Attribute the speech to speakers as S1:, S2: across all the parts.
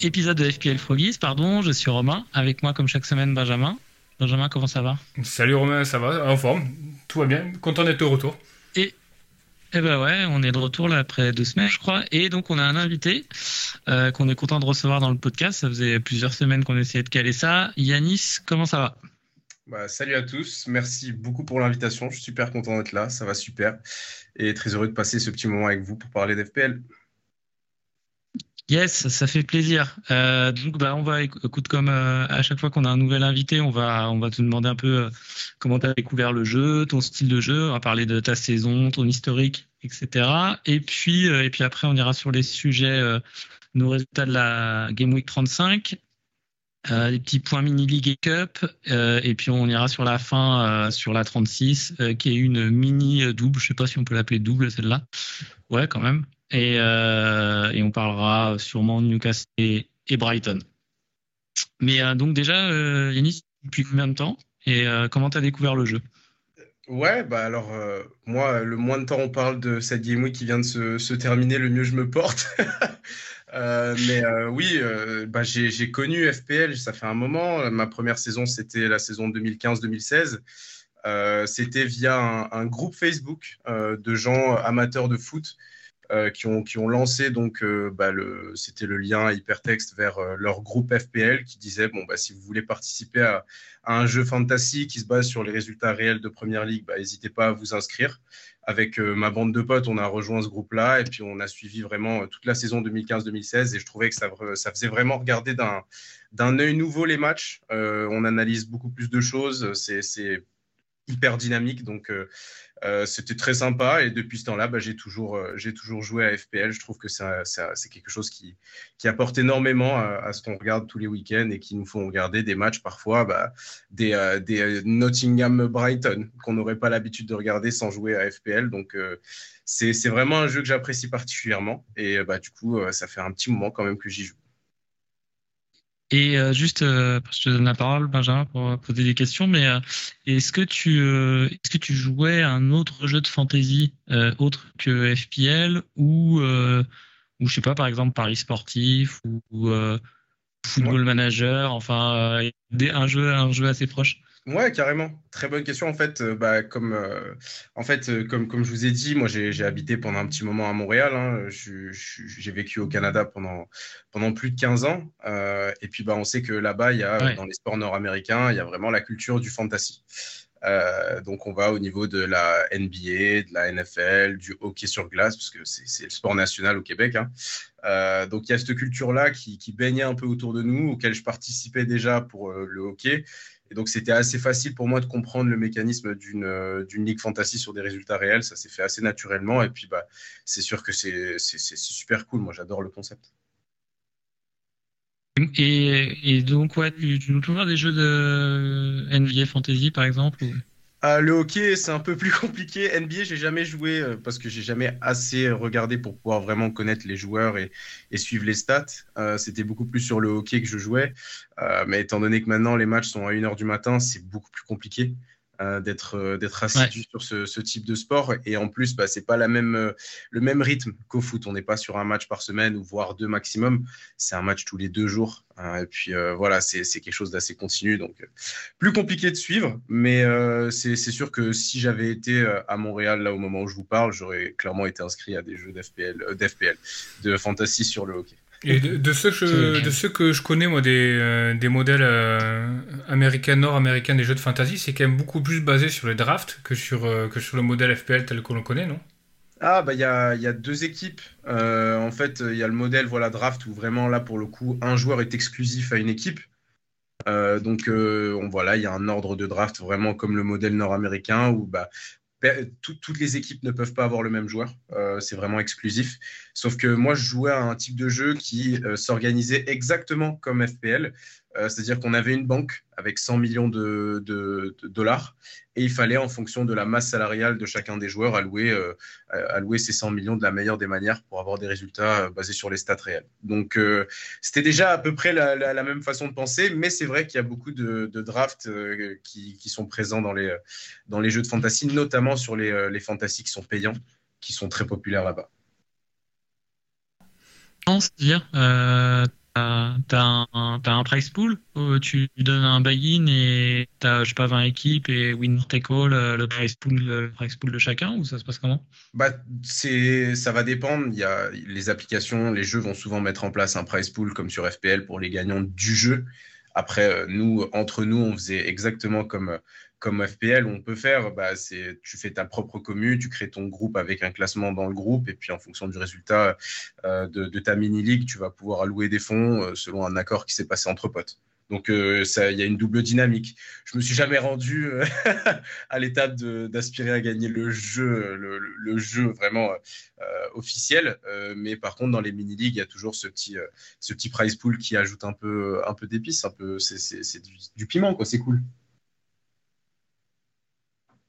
S1: épisode de FPL Froggies. Pardon, je suis Romain. Avec moi, comme chaque semaine, Benjamin. Benjamin, comment ça va?
S2: Salut Romain, ça va? En forme? Tout va bien? Content d'être de retour.
S1: Et eh ben ouais, on est de retour là après deux semaines, je crois. Et donc on a un invité euh, qu'on est content de recevoir dans le podcast. Ça faisait plusieurs semaines qu'on essayait de caler ça. Yanis, comment ça va?
S3: Bah, Salut à tous, merci beaucoup pour l'invitation. Je suis super content d'être là, ça va super. Et très heureux de passer ce petit moment avec vous pour parler d'FPL.
S1: Yes, ça fait plaisir. Euh, donc, bah, on va, écoute, comme euh, à chaque fois qu'on a un nouvel invité, on va, on va te demander un peu euh, comment tu as découvert le jeu, ton style de jeu. On va parler de ta saison, ton historique, etc. Et puis, et puis après, on ira sur les sujets, nos résultats de la Game Week 35, les petits points mini League et Cup, et puis on ira sur la fin, sur la 36, qui est une mini double. Je sais pas si on peut l'appeler double celle-là. Ouais, quand même. Euh, et, on parlera sûrement de Newcastle et, Brighton. Mais euh, donc déjà, euh, Yanis, depuis combien de temps et comment tu as découvert le jeu?
S3: Ouais, bah alors moi, le moins de temps on parle de cette game qui vient de se, terminer, le mieux je me porte. mais oui, bah, j'ai connu FPL, ça fait un moment. Ma première saison, c'était la saison 2015-2016. c'était via un, groupe Facebook de gens amateurs de foot euh, qui, ont, qui ont lancé donc euh, bah, c'était le lien hypertexte vers euh, leur groupe FPL qui disait bon bah si vous voulez participer à, un jeu fantasy qui se base sur les résultats réels de première ligue, bah, n'hésitez pas à vous inscrire. Avec ma bande de potes, on a rejoint ce groupe-là et puis on a suivi vraiment toute la saison 2015-2016 et je trouvais que ça, faisait vraiment regarder d'un d'un œil nouveau les matchs. on analyse beaucoup plus de choses, hyper dynamique donc euh, c'était très sympa et depuis ce temps-là, bah, j'ai toujours, euh, toujours joué à FPL. Je trouve que c'est quelque chose qui, qui apporte énormément à, ce qu'on regarde tous les week-ends et qui nous font regarder des matchs parfois, bah, des, euh, des Nottingham-Brighton qu'on n'aurait pas l'habitude de regarder sans jouer à FPL. Donc c'est vraiment un jeu que j'apprécie particulièrement et bah, du coup, ça fait un petit moment quand même que j'y joue.
S1: Et euh, juste, euh, je te donne la parole, Benjamin, pour poser des questions, mais euh, est-ce que tu est-ce que tu jouais un autre jeu de fantasy autre que FPL ou ou je sais pas, par exemple Paris sportif ou, Football Manager, enfin un jeu un jeu assez proche?
S3: Ouais, carrément. Très bonne question. En fait, euh, bah, comme, euh, en fait, euh, comme, comme je vous ai dit, moi, j'ai habité pendant un petit moment à Montréal. Hein. J'ai vécu au Canada pendant, pendant plus de 15 ans. et puis, bah, on sait que là-bas, il y a, dans les sports nord-américains, il y a vraiment la culture du fantasy. donc, on va au niveau de la NBA, de la NFL, du hockey sur glace, parce que c'est le sport national au Québec. Hein. donc, il y a cette culture-là qui, qui, baignait un peu autour de nous, auquel je participais déjà pour le hockey. Et donc, c'était assez facile pour moi de comprendre le mécanisme d'une euh, ligue fantasy sur des résultats réels. Ça s'est fait assez naturellement. Et puis, bah, c'est sûr que c'est super cool. Moi, j'adore le concept.
S1: Et, donc, ouais, tu, nous trouves des jeux de NBA Fantasy, par exemple
S3: ah, le hockey, c'est un peu plus compliqué. NBA, j'ai jamais joué euh, parce que j'ai jamais assez regardé pour pouvoir vraiment connaître les joueurs et, suivre les stats. Euh, c'était beaucoup plus sur le hockey que je jouais. Euh, mais étant donné que maintenant les matchs sont à 1h du matin, c'est beaucoup plus compliqué. Euh, d'être euh, d'être assidu sur ce, type de sport. Et en plus, bah, c'est pas la même, euh, le même rythme qu'au foot. On n'est pas sur un match par semaine ou voire deux maximum. C'est un match tous les deux jours. et puis voilà, c'est quelque chose d'assez continu. Donc plus compliqué de suivre. Mais c'est sûr que si j'avais été à Montréal là au moment où je vous parle, j'aurais clairement été inscrit à des jeux d'FPL, d'FPL, de fantasy sur le hockey.
S2: Et de, ceux que, de ceux que je connais, moi, des, euh, des modèles euh, américains, nord-américains des jeux de fantasy, c'est quand même beaucoup plus basé sur les drafts que sur, euh, que sur le modèle FPL tel que l'on connaît, non?
S3: Ah bah il y a, y a, deux équipes. en fait, il y a le modèle voilà draft où vraiment là pour le coup un joueur est exclusif à une équipe. donc on voilà, il y a un ordre de draft vraiment comme le modèle nord-américain où bah toutes les équipes ne peuvent pas avoir le même joueur. Euh, c'est vraiment exclusif. Sauf que moi, je jouais à un type de jeu qui euh, s'organisait exactement comme FPL. Euh, c'est-à-dire qu'on avait une banque avec 100 millions de, dollars et il fallait, en fonction de la masse salariale de chacun des joueurs, allouer, allouer ces 100 millions de la meilleure des manières pour avoir des résultats basés sur les stats réels. Donc, c'était déjà à peu près la, même façon de penser, mais c'est vrai qu'il y a beaucoup de, drafts qui, sont présents dans les, jeux de fantasy, notamment sur les, euh, les qui sont payants, qui sont très populaires là-bas.
S1: Euh, t'as un, un, price pool tu donnes un buy-in et t'as, je sais pas, 20 équipes et winner take all, euh, le price pool, le price pool de chacun ou ça se passe comment?
S3: Bah, c'est, ça va dépendre. Il y a les applications, les jeux vont souvent mettre en place un price pool comme sur FPL pour les gagnants du jeu. Après, nous, entre nous, on faisait exactement comme, comme FPL, on peut faire, bah, tu fais ta propre commu, tu crées ton groupe avec un classement dans le groupe, et puis en fonction du résultat euh, de, ta mini-league, tu vas pouvoir allouer des fonds euh, selon un accord qui s'est passé entre potes. Donc euh, il y a une double dynamique. Je me suis jamais rendu à l'étape d'aspirer à gagner le jeu, le, jeu vraiment officiel, mais par contre dans les mini ligues, il y a toujours ce petit, ce pool qui ajoute un peu, un peu d'épices, un c'est du, du piment quoi, c'est cool.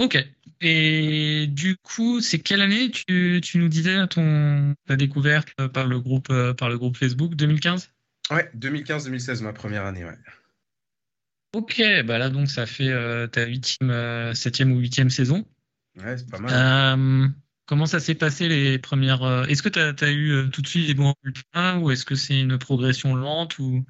S1: Ok. Et du coup, c'est quelle année tu, tu nous disais ton, ta découverte par le groupe, euh, par le groupe Facebook 2015
S3: Ouais, 2015-2016, ma première année, ouais.
S1: Ok, bah là donc ça fait euh, ta huitième, euh, septième ou huitième saison.
S3: Ouais, c'est pas mal.
S1: comment ça s'est passé les premières Est-ce que tu as, eu tout de suite des bons résultats ou est-ce que c'est une progression lente ou?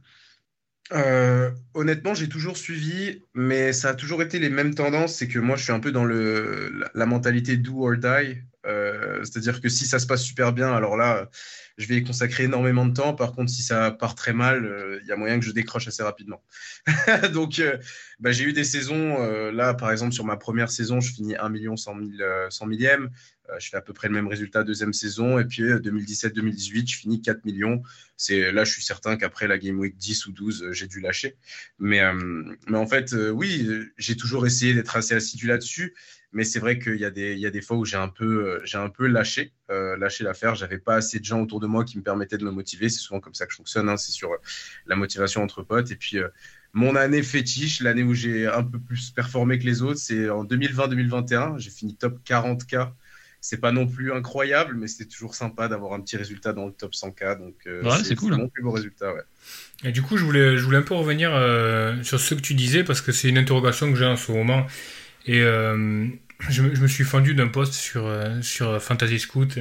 S3: Euh, honnêtement, j'ai toujours suivi, mais ça a toujours été les mêmes tendances. C'est que moi, je suis un peu dans la, mentalité do or die. Euh, c'est-à-dire que si ça se passe super bien, alors là, je vais consacrer énormément de temps. Par contre, si ça part très mal, euh, il y a moyen que je décroche assez rapidement. Donc, bah, j'ai eu des saisons. là, par exemple, sur ma première saison, je finis 1 million 100, 100 millième. Euh, je fais à peu près le même résultat deuxième saison. Et puis 2017-2018, euh, je finis 4 millions. C'est là, je suis certain qu'après la Game Week 10 ou 12, euh, j'ai dû lâcher. Mais, en fait, oui, j'ai toujours essayé d'être assez assidu là-dessus. Mais c'est vrai qu'il y, a des, fois où j'ai un peu, lâché, lâché l'affaire. J'avais pas assez de gens autour de moi qui me permettaient de me motiver. C'est souvent comme ça que je fonctionne. Hein. C'est sur la motivation entre potes. Et puis, mon année fétiche, l'année où j'ai un peu plus performé que les autres, c'est en 2020-2021. J'ai fini top 40K c'est pas non plus incroyable, mais c'est toujours sympa d'avoir un petit résultat dans le top 100K. Donc,
S1: euh, c'est cool.
S3: mon plus beau résultat, ouais.
S2: Et du coup, je voulais, je voulais un peu revenir euh, sur ce que tu disais, parce que c'est une interrogation que j'ai en ce moment. Et euh, je, me suis fendu d'un post sur, sur Fantasy Scout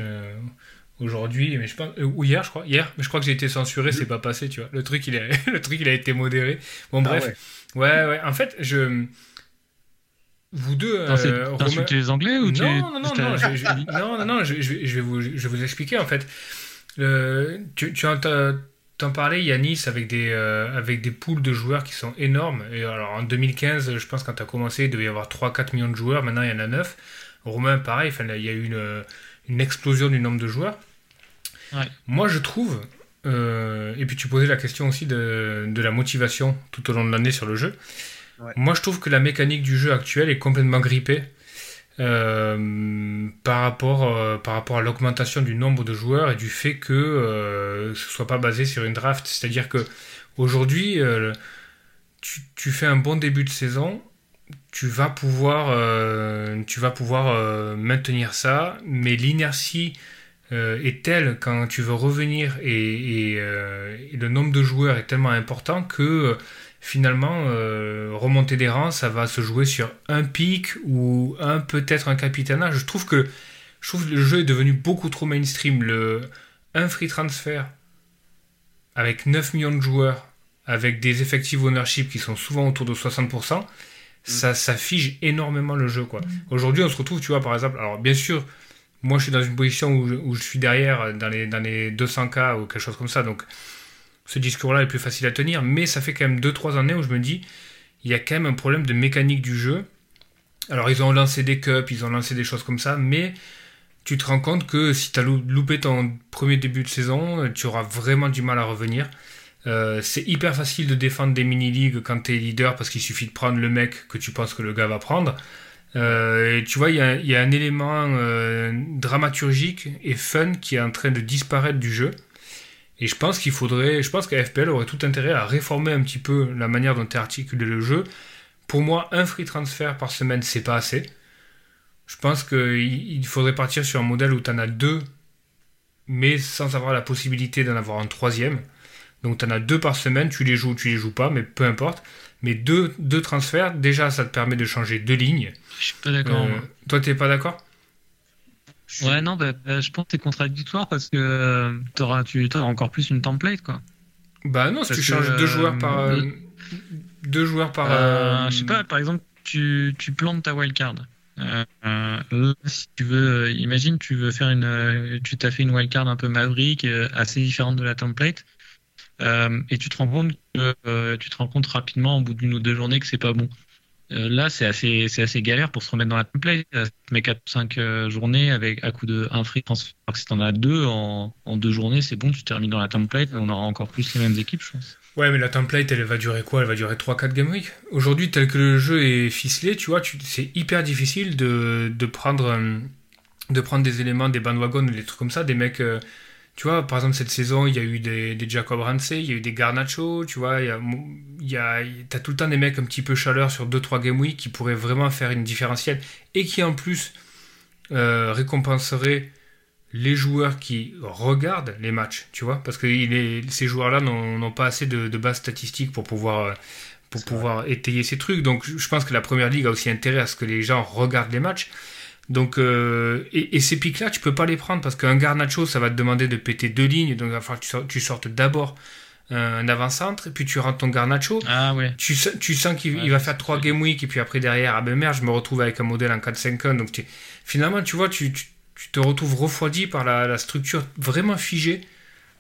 S2: aujourd'hui, mais je pense, ou hier, je crois. Hier, mais je crois que j'ai été censuré, c'est pas passé, tu vois. Le truc, il a, le truc, il a été modéré. Bon, ah bref. ouais, ouais. En fait, je vous deux.
S1: Euh, les Anglais ou tu
S2: non, non, non, non, je, non, non, non, je, vais vous, je vais vous expliquer en fait. tu, tu t'en parlais, Yanis, avec des, euh, avec des poules de joueurs qui sont énormes. Et alors en 2015, je pense quand tu as commencé, il devait y avoir 3-4 millions de joueurs. Maintenant, il y en a 9. Romain, pareil, il y a eu une, une explosion du nombre de joueurs. Moi, je trouve, euh, et puis tu posais la question aussi de, de la motivation tout au long de l'année sur le jeu. Moi, je trouve que la mécanique du jeu actuel est complètement grippée euh, par, rapport, euh, par rapport à l'augmentation du nombre de joueurs et du fait que euh, ce soit pas basé sur une draft. C'est-à-dire que aujourd'hui, tu, tu, fais un bon début de saison, tu vas pouvoir, tu vas pouvoir maintenir ça, mais l'inertie est telle quand tu veux revenir et, le nombre de joueurs est tellement important que finalement, euh, remonter des rangs, ça va se jouer sur un pic ou un peut-être un capitanat. Je trouve que je trouve le jeu est devenu beaucoup trop mainstream. Le, un free transfer avec 9 millions de joueurs, avec des effectifs ownership qui sont souvent autour de 60%, ça, ça fige énormément le jeu. quoi. Aujourd'hui, on se retrouve, tu vois, par exemple, alors bien sûr, moi je suis dans une position où je, où je suis derrière dans les, dans les 200K ou quelque chose comme ça, donc ce discours-là est plus facile à tenir, mais ça fait quand même 2-3 années où je me dis, il y a quand même un problème de mécanique du jeu. Alors ils ont lancé des cups, ils ont lancé des choses comme ça, mais tu te rends compte que si tu as loupé ton premier début de saison, tu auras vraiment du mal à revenir. Euh, c'est hyper facile de défendre des mini-ligues quand tu es leader parce qu'il suffit de prendre le mec que tu penses que le gars va prendre. Euh, tu vois, il y a, y a, un élément euh, dramaturgique et fun qui est en train de disparaître du jeu. Et je pense qu'il faudrait, je pense que FPL aurait tout intérêt à réformer un petit peu la manière dont est articulé le jeu. Pour moi, un free transfer par semaine, c'est pas assez. Je pense qu'il faudrait partir sur un modèle où tu en as deux, mais sans avoir la possibilité d'en avoir un troisième. Donc tu en as deux par semaine, tu les joues ou tu les joues pas, mais peu importe. Mais deux, deux transferts, déjà, ça te permet de changer deux lignes.
S1: Je suis pas d'accord.
S2: Euh, toi, t'es pas d'accord?
S1: Ouais, non, bah, bah, je pense que c'est contradictoire parce que euh, auras, tu auras encore plus une template, quoi.
S2: Bah non, si tu changes deux joueurs par. Euh, deux joueurs par.
S1: Je sais pas, par exemple, tu, tu plantes ta wildcard. Euh, si tu veux, imagine, tu veux faire une, tu t'as fait une wildcard un peu maverick, assez différente de la template. Euh, et tu te rends compte que euh, tu te rends compte rapidement au bout d'une ou deux journées que c'est pas bon. Euh, là, c'est assez, c'est assez galère pour se remettre dans la template. Mais 4 ou 5 journées avec à coup de un free transfer. Alors que si t'en as deux en, en deux journées, c'est bon, tu termines dans la template. On aura encore plus les mêmes équipes, je pense.
S2: Ouais, mais la template, elle va durer quoi? Elle va durer 3-4 game week? Aujourd'hui, tel que le jeu est ficelé, tu vois, c'est hyper difficile de, de, prendre, de prendre des éléments, des bandwagons, des trucs comme ça, des mecs tu vois, par exemple, cette saison, il y a eu des, Jacob Ramsey, il y a eu des Garnacho, tu vois, il y a, t'as tout le temps des mecs un petit peu chaleur sur 2-3 game week qui pourraient vraiment faire une différentielle et qui en plus euh, récompenseraient les joueurs qui regardent les matchs, tu vois, parce que ces joueurs-là n'ont pas assez de, de bases statistiques pour pouvoir, pour pouvoir étayer ces trucs. Donc je pense que la première ligue a aussi intérêt à ce que les gens regardent les matchs. Donc, euh, et, ces pics-là, tu peux pas les prendre parce qu'un Garnacho, ça va te demander de péter deux lignes. Donc, il va falloir que tu, sortes d'abord un avant-centre, et puis tu rentres ton Garnacho.
S1: Ah ouais.
S2: Tu, tu sens qu'il va faire trois game week, et puis après derrière, ah ben merde, je me retrouve avec un modèle en 4-5-1. Donc, finalement, tu vois, tu, te retrouves refroidi par la, structure vraiment figée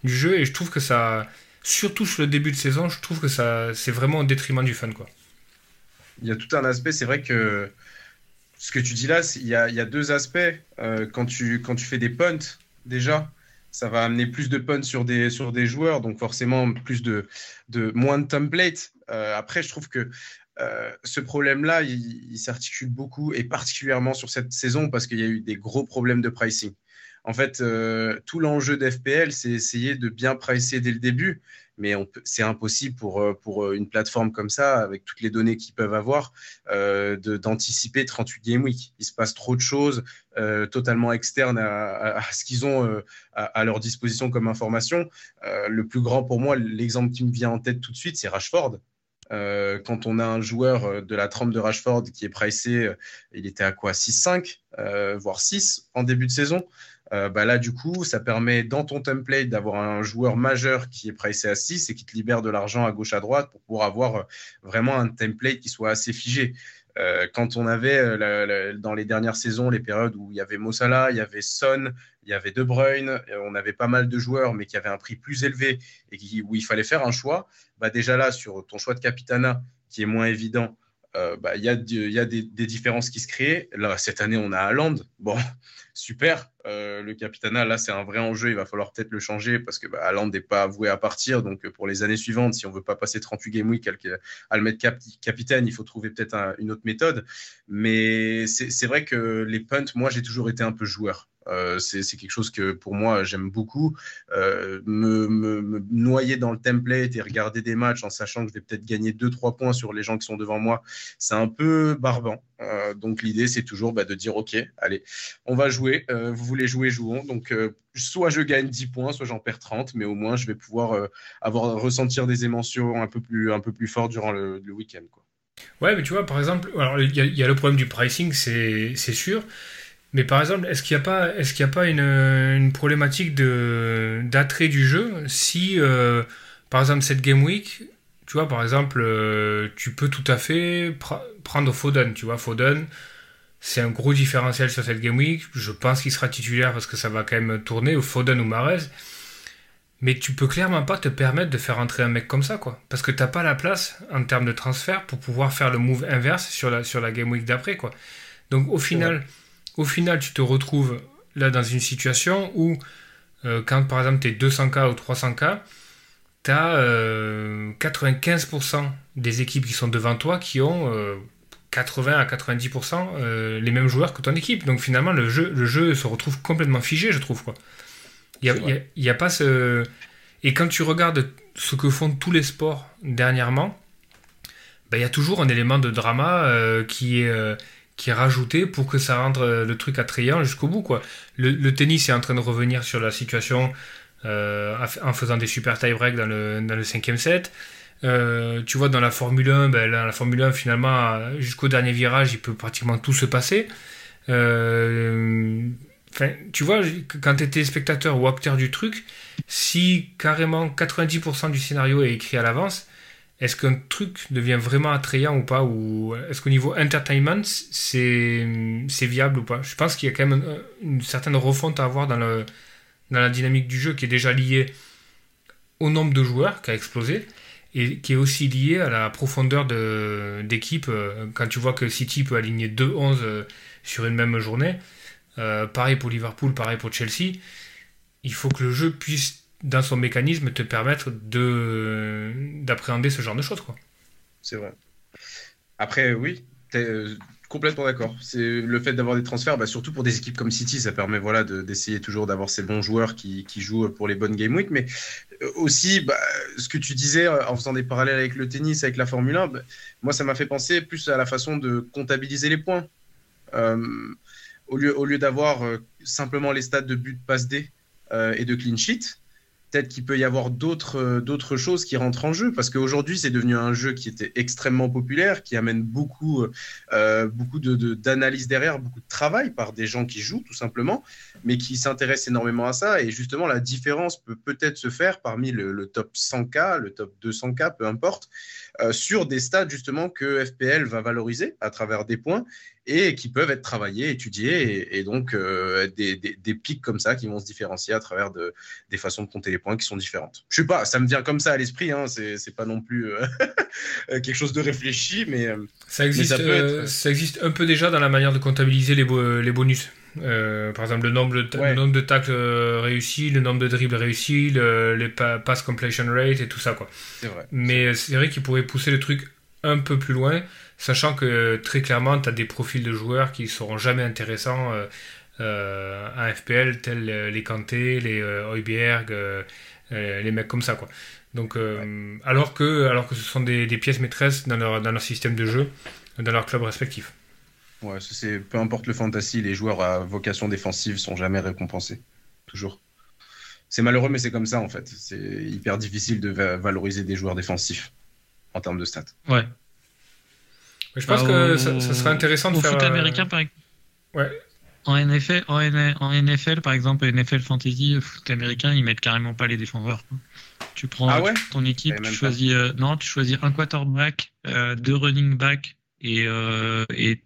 S2: du jeu, et je trouve que ça, surtout sur le début de saison, je trouve que ça, c'est vraiment au détriment du fun, quoi.
S3: Il y a tout un aspect, c'est vrai que ce que tu dis là, il y a, deux aspects. Euh, quand, tu, fais des punts, déjà, ça va amener plus de punts sur des, joueurs, donc forcément plus de, de moins de templates. Euh, après, je trouve que euh, ce problème-là, il, s'articule beaucoup, et particulièrement sur cette saison, parce qu'il y a eu des gros problèmes de pricing. En fait, tout l'enjeu d'FPL, c'est essayer de bien pricer dès le début mais c'est impossible pour, euh, pour euh, une plateforme comme ça, avec toutes les données qu'ils peuvent avoir, euh, d'anticiper 38 Game Week. Il se passe trop de choses totalement externes à, ce qu'ils ont à, leur disposition comme information. le plus grand pour moi, l'exemple qui me vient en tête tout de suite, c'est Rashford. quand on a un joueur de la trempe de Rashford qui est pricé, il était à quoi 6-5, voire 6 en début de saison. Euh, bah là, du coup, ça permet dans ton template d'avoir un joueur majeur qui est pricé à 6 et qui te libère de l'argent à gauche à droite pour pouvoir avoir euh, vraiment un template qui soit assez figé. Euh, quand on avait dans les dernières saisons les périodes où il y avait Mossala, il y avait Son, il y avait De Bruyne, on avait pas mal de joueurs mais qui avaient un prix plus élevé et où il fallait faire un choix, bah déjà là sur ton choix de capitana qui est moins évident, bah, il y a, des, différences qui se créent. Là, cette année, on a Haaland. Bon, super. Euh, le Capitana, là, c'est un vrai enjeu. Il va falloir peut-être le changer parce que bah, n'est pas avoué à partir. Donc, pour les années suivantes, si on veut pas passer 38 game week à le mettre capitaine, il faut trouver peut-être une autre méthode. Mais c'est vrai que les punts, moi, j'ai toujours été un peu joueur. Euh, c'est quelque chose que pour moi j'aime beaucoup. Euh, me, noyer dans le template et regarder des matchs en sachant que je vais peut-être gagner 2-3 points sur les gens qui sont devant moi, c'est un peu barbant. Euh, donc l'idée c'est toujours bah, de dire ok, allez, on va jouer. vous voulez jouer, jouons. Donc soit je gagne 10 points, soit j'en perds 30, mais au moins je vais pouvoir avoir ressentir des émotions un peu plus, un peu plus fortes durant le, week-end. Quoi.
S2: Ouais, mais tu vois, par exemple, il y, y, a le problème du pricing, c'est sûr. Mais par exemple, est-ce qu'il n'y a pas, est-ce qu'il a pas une, une problématique de, d'attrait du jeu si, euh, par exemple, cette Game Week, tu vois, par exemple, euh, tu peux tout à fait prendre Foden, tu vois, Foden, c'est un gros différentiel sur cette Game Week. Je pense qu'il sera titulaire parce que ça va quand même tourner, ou Foden ou Marez. Mais tu peux clairement pas te permettre de faire entrer un mec comme ça, quoi. Parce que t'as pas la place en termes de transfert pour pouvoir faire le move inverse sur la, sur la Game Week d'après, quoi. Donc au final au final, tu te retrouves là dans une situation où, euh, quand par exemple tu es 200K ou 300K, tu as 95% des équipes qui sont devant toi qui ont 80 à 90% euh, les mêmes joueurs que ton équipe. Donc finalement, le jeu, le jeu se retrouve complètement figé, je trouve. Quoi. Il n'y a, a, pas ce. Et quand tu regardes ce que font tous les sports dernièrement, ben, il y a toujours un élément de drama euh, qui, est, euh, qui est rajouté pour que ça rende le truc attrayant jusqu'au bout. Quoi. Le, tennis est en train de revenir sur la situation en faisant des super tie-breaks dans le, dans le cinquième set. Euh, tu vois, dans la Formule 1, ben, Formule 1, finalement, jusqu'au dernier virage, il peut pratiquement tout se passer. Euh, tu vois, quand tu étais spectateur ou acteur du truc, si carrément 90% du scénario est écrit à l'avance, est-ce qu'un truc devient vraiment attrayant ou pas Ou est-ce qu'au niveau entertainment, c'est viable ou pas? Je pense qu'il y a quand même une, certaine refonte à avoir dans, la dynamique du jeu qui est déjà liée au nombre de joueurs qui a explosé et qui est aussi lié à la profondeur d'équipe. Euh, quand tu vois que City peut aligner 2-11 euh, sur une même journée, euh, pareil pour Liverpool, pareil pour Chelsea, il faut que le jeu puisse, dans son mécanisme, te permettre d'appréhender ce genre de choses.
S3: C'est vrai. Après, oui, Complètement d'accord. C'est le fait d'avoir des transferts, bah, surtout pour des équipes comme City, ça permet voilà d'essayer toujours d'avoir ces bons joueurs qui, jouent pour les bonnes game week. Mais euh, aussi, bah, ce que tu disais euh, en faisant des parallèles avec le tennis, avec la Formule 1, bah, moi ça m'a fait penser plus à la façon de comptabiliser les points. Euh, au lieu, au lieu d'avoir simplement les stats de but, passe D et de clean sheet, peut-être qu'il peut y avoir d'autres euh, d'autres choses qui rentrent en jeu parce qu'aujourd'hui c'est devenu un jeu qui était extrêmement populaire, qui amène beaucoup euh, beaucoup de d'analyse derrière, beaucoup de travail par des gens qui jouent tout simplement, mais qui s'intéressent énormément à ça. Et justement la différence peut peut-être se faire parmi le, top 100K, le top 200K, peu importe, euh, sur des stades justement que FPL va valoriser à travers des points et qui peuvent être travaillés, étudiés, et, donc euh, des, des, pics comme ça qui vont se différencier à travers de, des façons de compter les points qui sont différentes. Je sais pas, ça me vient comme ça à l'esprit, hein, c'est pas non plus euh, quelque chose de réfléchi, mais euh,
S2: ça existe, ça, existe un peu déjà dans la manière de comptabiliser les, les bonus. Par exemple, le nombre de, le nombre de tacles réussis, le nombre de dribbles réussis, le, les pass completion rate et tout ça. quoi.
S3: Vrai.
S2: Mais c'est vrai qu'il pourrait pousser le truc un peu plus loin Sachant que très clairement, tu as des profils de joueurs qui ne seront jamais intéressants euh, euh, à FPL, tels les Kanté, les euh, Heuberg, les mecs comme ça. Quoi. Donc, alors, que, alors que ce sont des, pièces maîtresses dans leur, dans leur système de jeu, dans leur club respectif.
S3: Ouais, c'est peu importe le fantasy, les joueurs à vocation défensive sont jamais récompensés. Toujours. C'est malheureux, mais c'est comme ça en fait. C'est hyper difficile de valoriser des joueurs défensifs en termes de stats.
S1: Ouais,
S2: je pense que ça, serait intéressant de
S1: au
S2: faire.
S1: foot américain, par exemple.
S2: Ouais.
S1: En NFL, en, NFL, par exemple, NFL Fantasy, foot américain, ils mettent carrément pas les défenseurs. Tu prends
S3: ah
S1: ton équipe, tu choisis, euh, non, tu choisis un quarterback, euh, deux running back et, euh, et,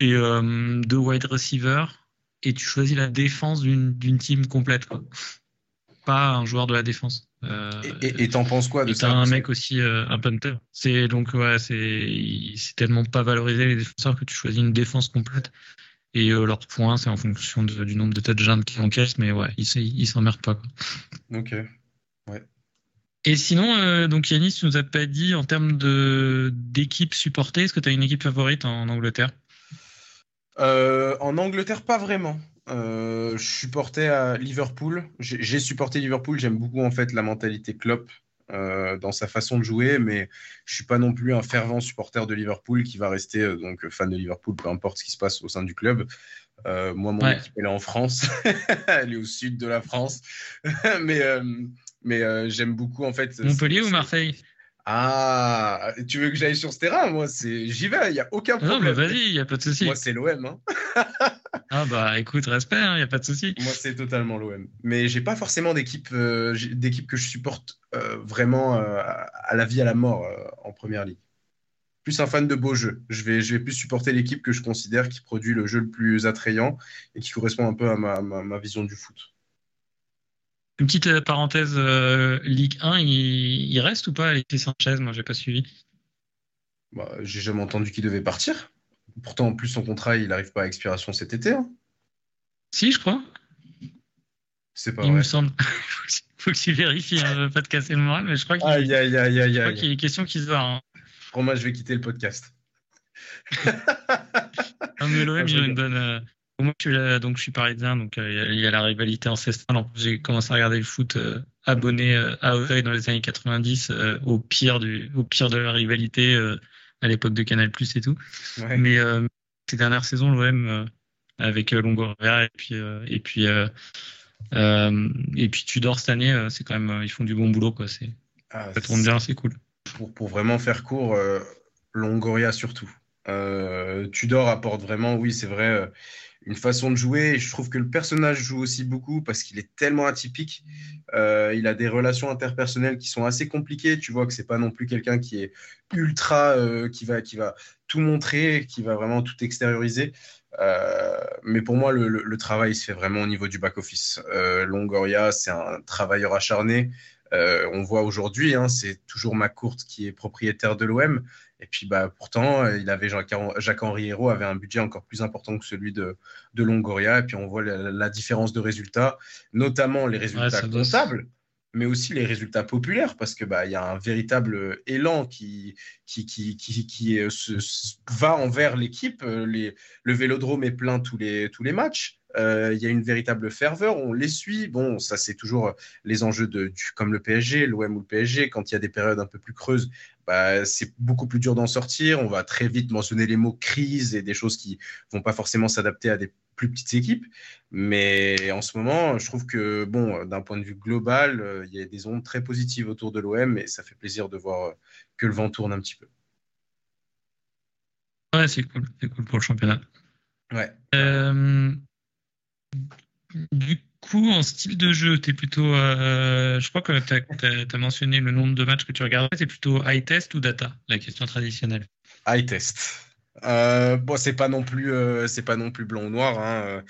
S1: et deux wide receivers, et tu choisis la défense d'une team complète. Quoi. Pas un joueur de la défense.
S3: Euh, et t'en penses quoi de ça
S1: T'as un mec aussi, euh, un punter. C'est donc ouais, c'est tellement pas valorisé les défenseurs que tu choisis une défense complète. Et euh, leur point, c'est en fonction du nombre de touchdowns qu'ils encaissent, mais ouais, ils s'emmerdent pas. Quoi.
S3: Ok. Ouais.
S1: Et sinon, donc Yanis, tu nous as pas dit en termes de d'équipe supportée, est-ce que tu as une équipe favorite en Angleterre?
S3: En Angleterre, pas vraiment. Euh, je supportais à Liverpool. J'ai supporté Liverpool. J'aime beaucoup en fait la mentalité Klopp euh, dans sa façon de jouer, mais je suis pas non plus un fervent supporter de Liverpool qui va rester euh, donc fan de Liverpool, peu importe ce qui se passe au sein du club. moi, mon équipe elle est en France, elle est au sud de la France, mais mais j'aime beaucoup en fait.
S1: Montpellier ou Marseille?
S3: Ah, tu veux que j'aille sur ce terrain? Moi, c'est j'y vais, il n'y a aucun problème.
S1: Non, mais vas-y, il n'y a pas de souci.
S3: Moi, c'est l'OM. Hein.
S1: ah, bah écoute, respect, il hein, n'y a pas de souci.
S3: Moi, c'est totalement l'OM. Mais j'ai pas forcément d'équipe euh, d'équipe que je supporte euh, vraiment euh, à la vie, à la mort en première ligue. Plus un fan de beaux jeux. Je vais, je vais plus supporter l'équipe que je considère qui produit le jeu le plus attrayant et qui correspond un peu à ma, ma vision du foot.
S1: Une petite euh, parenthèse, euh, Ligue 1, il, reste ou pas Alexis Sanchez? Moi, j'ai pas suivi.
S3: Bah, j'ai jamais entendu qu'il devait partir. Pourtant, en plus, son contrat, il n'arrive pas à expiration cet été. Hein.
S1: Si, je crois.
S3: C'est pas
S1: il
S3: vrai.
S1: me semble. faut que tu vérifies, hein, pas te casser le moral, mais je crois qu'il
S3: aïe, aïe, aïe, aïe,
S1: y a une question qui se voit. Hein.
S3: Pour moi, je vais quitter le podcast.
S1: non, mais l'OM, ils ont une bonne. Euh, moi, je suis, donc, je suis parisien, donc il y, a la rivalité ancestrale. J'ai commencé à regarder le foot abonné à Aurey dans les années 90, au pire du, au pire de la rivalité à l'époque de Canal Plus et tout. Mais ces dernières saisons, l'OM avec Longoria et puis et puis euh, et puis Tudor cette année, euh, c'est quand même, euh, ils font du bon boulot, quoi. Ah, ça tourne bien, c'est cool.
S3: Pour, pour, vraiment faire court, Longoria surtout. Tudor apporte vraiment, oui, c'est vrai, une façon de jouer. je trouve que le personnage joue aussi beaucoup parce qu'il est tellement atypique. il a des relations interpersonnelles qui sont assez compliquées. Tu vois que c'est pas non plus quelqu'un qui est ultra, qui va, qui va tout montrer, qui va vraiment tout extérioriser. Euh, mais pour moi, le, travail se fait vraiment au niveau du back-office. Euh, Longoria, c'est un travailleur acharné. Euh, on voit aujourd'hui, hein, c'est toujours McCourt qui est propriétaire de l'OM. Et puis, bah, pourtant, il avait Jacques-Henri Hérault avait un budget encore plus important que celui de, de Longoria. Et puis, on voit la, différence de résultats, notamment les résultats comptables mais aussi les résultats populaires, parce que bah, y a un véritable élan qui, qui, qui, qui, euh, va envers l'équipe. Euh, le vélodrome est plein tous les, tous les matchs. Euh, il y a une véritable ferveur, on les suit. Bon, ça c'est toujours les enjeux de, comme le PSG, l'OM ou le PSG, quand il y a des périodes un peu plus creuses, bah, c'est beaucoup plus dur d'en sortir. On va très vite mentionner les mots crise et des choses qui vont pas forcément s'adapter à des plus petites équipes. Mais en ce moment, je trouve que, bon, d'un point de vue global, euh, il y a des ondes très positives autour de l'OM et ça fait plaisir de voir que le vent tourne un petit peu.
S1: Ouais, c'est cool. C'est cool pour le championnat.
S3: Ouais.
S1: Euh, du coup, en style de jeu, tu es plutôt. Euh, je crois que tu as, mentionné le nombre de matchs que tu regardais. C'est plutôt high test ou data La question traditionnelle?
S3: High test. Euh, bon, c'est pas non plus, euh, pas non plus blanc ou noir. Hein,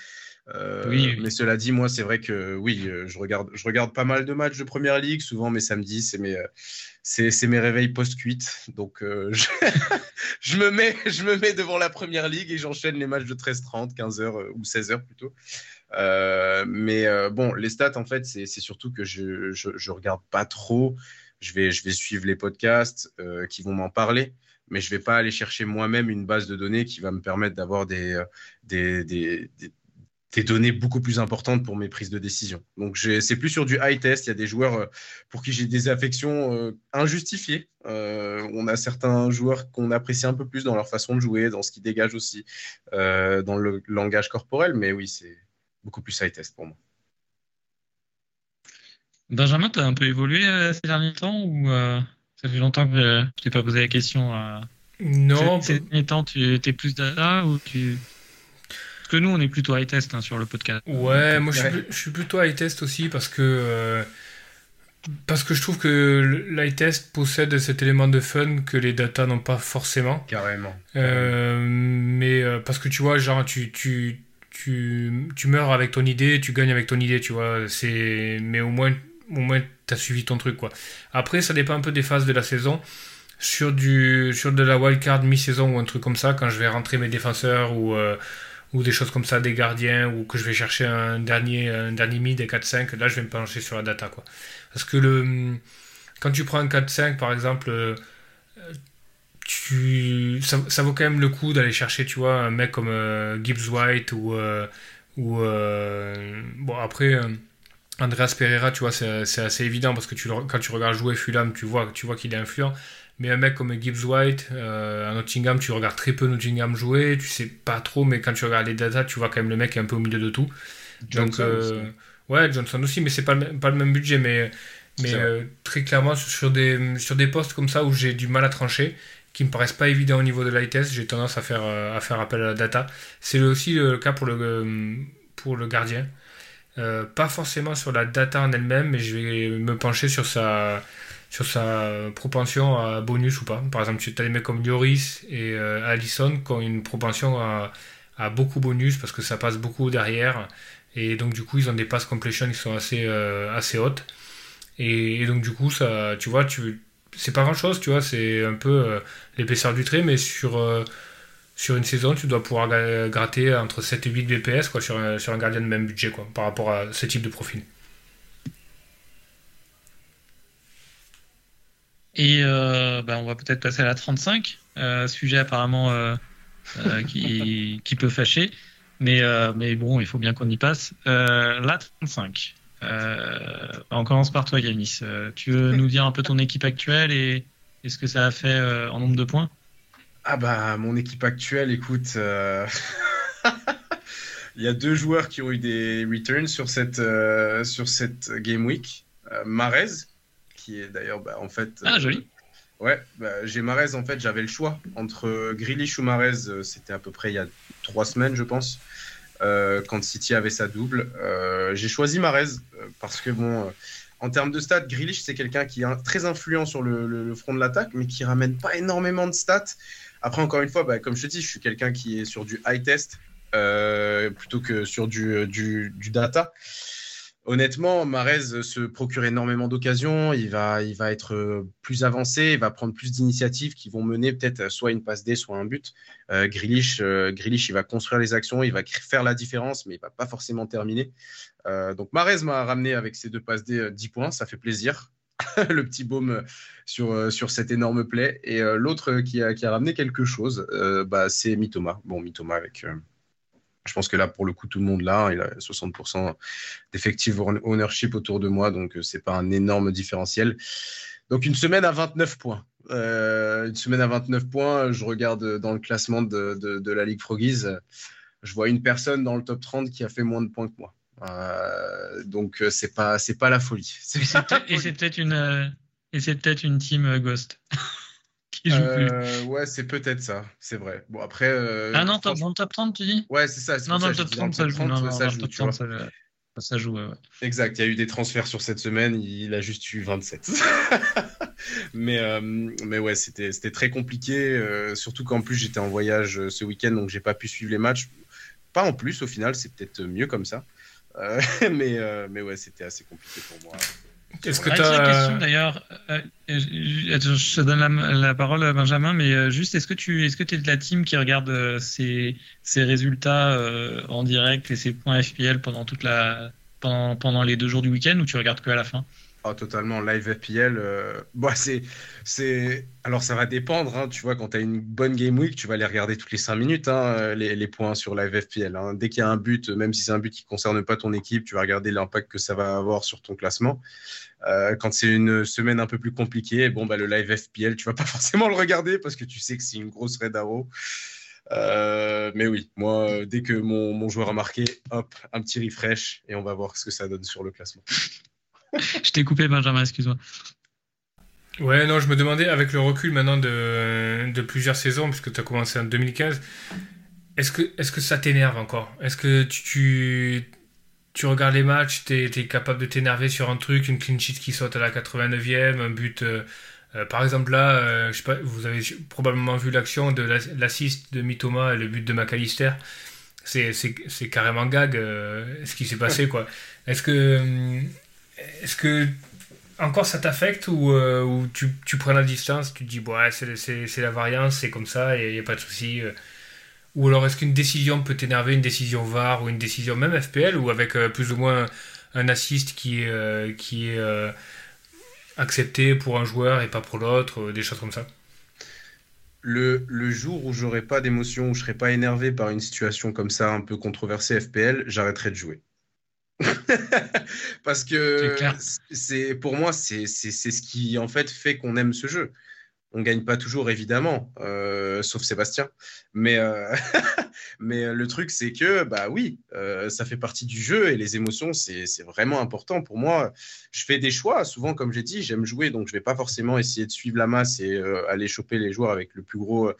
S3: euh, oui, Mais cela dit, moi, c'est vrai que oui, je regarde, je regarde pas mal de matchs de première ligue. Souvent, mes samedis, c'est mes, c'est, mes réveils post-cuite. Donc, je, je, me mets, je me mets devant la première ligue et j'enchaîne les matchs de 13h30, 15h ou 16h plutôt. mais bon, les stats, en fait, c'est, surtout que je, je, je, regarde pas trop. Je vais, je vais suivre les podcasts qui vont m'en parler mais je ne vais pas aller chercher moi-même une base de données qui va me permettre d'avoir des, euh, des, des, des, données beaucoup plus importantes pour mes prises de décision. Donc c'est plus sur du high test. Il y a des joueurs euh, pour qui j'ai des affections euh, injustifiées. on a certains joueurs qu'on apprécie un peu plus dans leur façon de jouer, dans ce qu'ils dégagent aussi, dans le langage corporel. Mais oui, c'est beaucoup plus high test pour moi.
S1: Benjamin, tu as un peu évolué ces derniers temps ou ça fait longtemps que je t'ai pas posé la question. Euh.
S2: Non.
S1: Ces derniers temps, tu es plus data ou tu. Parce que nous, on est plutôt high test hein, sur le podcast.
S2: Ouais, moi je suis, plutôt high test aussi parce que. Euh, parce que je trouve que l'high test possède cet élément de fun que les data n'ont pas forcément.
S3: Carrément.
S2: Euh, mais parce que tu vois, genre, tu, tu, tu, tu meurs avec ton idée, tu gagnes avec ton idée, tu vois. Mais au moins, au moins tu as suivi ton truc quoi. Après ça dépend un peu des phases de la saison. Sur, du, sur de la wildcard mi-saison ou un truc comme ça, quand je vais rentrer mes défenseurs ou, euh, ou des choses comme ça, des gardiens, ou que je vais chercher un dernier, un dernier mid des 4-5, là je vais me pencher sur la data. Quoi. Parce que le, quand tu prends un 4-5 par exemple, euh, tu, ça, ça, vaut quand même le coup d'aller chercher tu vois, un mec comme euh, Gibbs White ou. ou bon après Andreas Pereira, tu vois, c'est assez évident parce que tu, quand tu regardes jouer Fulham, tu vois, tu vois qu'il est influent. Mais un mec comme Gibbs White, euh, à Nottingham, tu regardes très peu Nottingham jouer, tu sais pas trop, mais quand tu regardes les datas, tu vois quand même le mec est un peu au milieu de tout.
S3: Johnson Donc, euh,
S2: ouais, Johnson aussi, mais c'est pas, pas le même budget. Mais, mais euh, très clairement, sur des, sur des postes comme ça où j'ai du mal à trancher, qui me paraissent pas évidents au niveau de l'ITS, j'ai tendance à faire, à faire appel à la data. C'est aussi le cas pour le, pour le gardien. Euh, pas forcément sur la data en elle-même, mais je vais me pencher sur sa, sur sa propension à bonus ou pas. Par exemple, tu as des mecs comme Lloris et euh, Allison qui ont une propension à, à, beaucoup bonus parce que ça passe beaucoup derrière. Et donc, du coup, ils ont des pass completion qui sont assez, euh, assez hautes. Et, donc, du coup, ça, tu vois, tu, c'est pas grand chose, tu vois, c'est un peu l'épaisseur du trait, mais sur sur une saison, tu dois pouvoir gratter entre 7 et 8 BPS quoi, sur, un, sur un gardien de même budget quoi, par rapport à ce type de profil.
S1: Et euh, bah, on va peut-être passer à la 35. sujet apparemment qui, qui, peut fâcher. Mais, mais bon, il faut bien qu'on y passe. la 35. on commence par toi, Yanis. tu veux nous dire un peu ton équipe actuelle et, et ce que ça a fait en nombre de points?
S3: Ah bah mon équipe actuelle, écoute, euh, il y a deux joueurs qui ont eu des returns sur cette, euh, sur cette game week. Euh, Marez, qui est d'ailleurs bah, en fait.
S1: Ah joli.
S3: Ouais, bah, j'ai Marez en fait, j'avais le choix entre Grealish ou Marez. C'était à peu près il y a trois semaines, je pense, quand City avait sa double. j'ai choisi Marez parce que bon en termes de stats, Grealish, c'est quelqu'un qui est très influent sur le, le front de l'attaque, mais qui ramène pas énormément de stats. Après, encore une fois, bah, comme je te dis, je suis quelqu'un qui est sur du high test euh, plutôt que sur du, du, data. Honnêtement, Marez se procure énormément d'occasions. Il va, être plus avancé, il va prendre plus d'initiatives qui vont mener peut-être soit une passe D, soit un but. Euh, euh, il va construire les actions, il va faire la différence, mais il va pas forcément terminer. Euh, donc Marez m'a ramené avec ses deux passes D 10 points, ça fait plaisir. le petit baume sur, euh, cette énorme plaie. Et euh, l'autre qui a, ramené quelque chose, euh, bah, c'est Mitoma. Bon, Mitoma avec. Je pense que là, pour le coup, tout le monde là, il a 60% d'effective ownership autour de moi, donc c'est pas un énorme différentiel. Donc une semaine à 29 points. une semaine à 29 points, je regarde dans le classement de, de, de la Ligue Froggies, je vois une personne dans le top 30 qui a fait moins de points que moi. Euh, donc euh, c'est pas c'est pas la folie.
S1: Et c'est peut-être une euh, et c'est peut-être une team Ghost.
S3: qui joue plus. Ouais, c'est peut-être ça, c'est vrai. Bon après.
S1: ah non, dans le top 30 tu dis?
S3: Ouais, c'est ça.
S1: Non, dans le top 30 ça joue. ça joue. Ouais,
S3: Exact, il y a eu des transferts sur cette semaine, il a juste eu 27. mais, mais ouais, c'était très compliqué, surtout qu'en plus j'étais en voyage ce week-end, donc j'ai pas pu suivre les matchs. Pas en plus, au final, c'est peut-être mieux comme ça. Euh, mais, euh, mais ouais, c'était assez compliqué pour moi.
S1: Est-ce que tu as... question d'ailleurs, euh, je te donne la, parole à Benjamin, mais juste est-ce que tu est-ce que es de la team qui regarde ces, ces résultats en direct et ces points FPL pendant toute la pendant, pendant les deux jours du week-end ou tu regardes que à la fin?
S3: Oh, totalement. Live FPL, euh... Bah, c'est, c'est... alors ça va dépendre. Hein. Tu vois, quand tu as une bonne game week, tu vas les regarder toutes les 5 minutes, hein, les, les, points sur live FPL. Hein. Dès qu'il y a un but, même si c'est un but qui ne concerne pas ton équipe, tu vas regarder l'impact que ça va avoir sur ton classement. Euh, quand c'est une semaine un peu plus compliquée, bon, bah, le live FPL, tu vas pas forcément le regarder parce que tu sais que c'est une grosse red arrow. Euh, mais oui, moi, dès que mon, mon joueur a marqué, hop, un petit refresh et on va voir ce que ça donne sur le classement.
S1: je t'ai coupé, Benjamin, excuse-moi.
S2: Ouais, non, je me demandais, avec le recul maintenant de, plusieurs saisons, puisque tu as commencé en 2015, est-ce que, est que ça t'énerve encore? Est-ce que tu, tu, regardes les matchs, tu es, capable de t'énerver sur un truc, une clean sheet qui saute à la 89e, un but. Euh, euh, par exemple, là, euh, je sais pas, vous avez probablement vu l'action de l'assist de Mitoma et le but de McAllister. C'est carrément gag ce qui s'est passé, quoi. Est-ce que est-ce que encore ça t'affecte ou, euh, tu, prends la distance, tu te dis, ouais, c'est la variance, c'est comme ça, il n'y a, pas de souci. Euh. Ou alors est-ce qu'une décision peut t'énerver, une décision VAR ou une décision même FPL ou avec euh, plus ou moins un assist qui est, qui est accepté pour un joueur et pas pour l'autre, des choses comme ça?
S3: Le, le, jour où j'aurai pas d'émotion, où je serai pas énervé par une situation comme ça un peu controversée FPL, j'arrêterai de jouer. Parce que c'est pour moi, c'est ce qui en fait fait qu'on aime ce jeu. On gagne pas toujours évidemment, euh, sauf Sébastien. Mais, euh, mais le truc, c'est que bah oui, euh, ça fait partie du jeu et les émotions, c'est vraiment important pour moi. Je fais des choix. Souvent, comme j'ai dit, j'aime jouer, donc je vais pas forcément essayer de suivre la masse et aller choper les joueurs avec le plus gros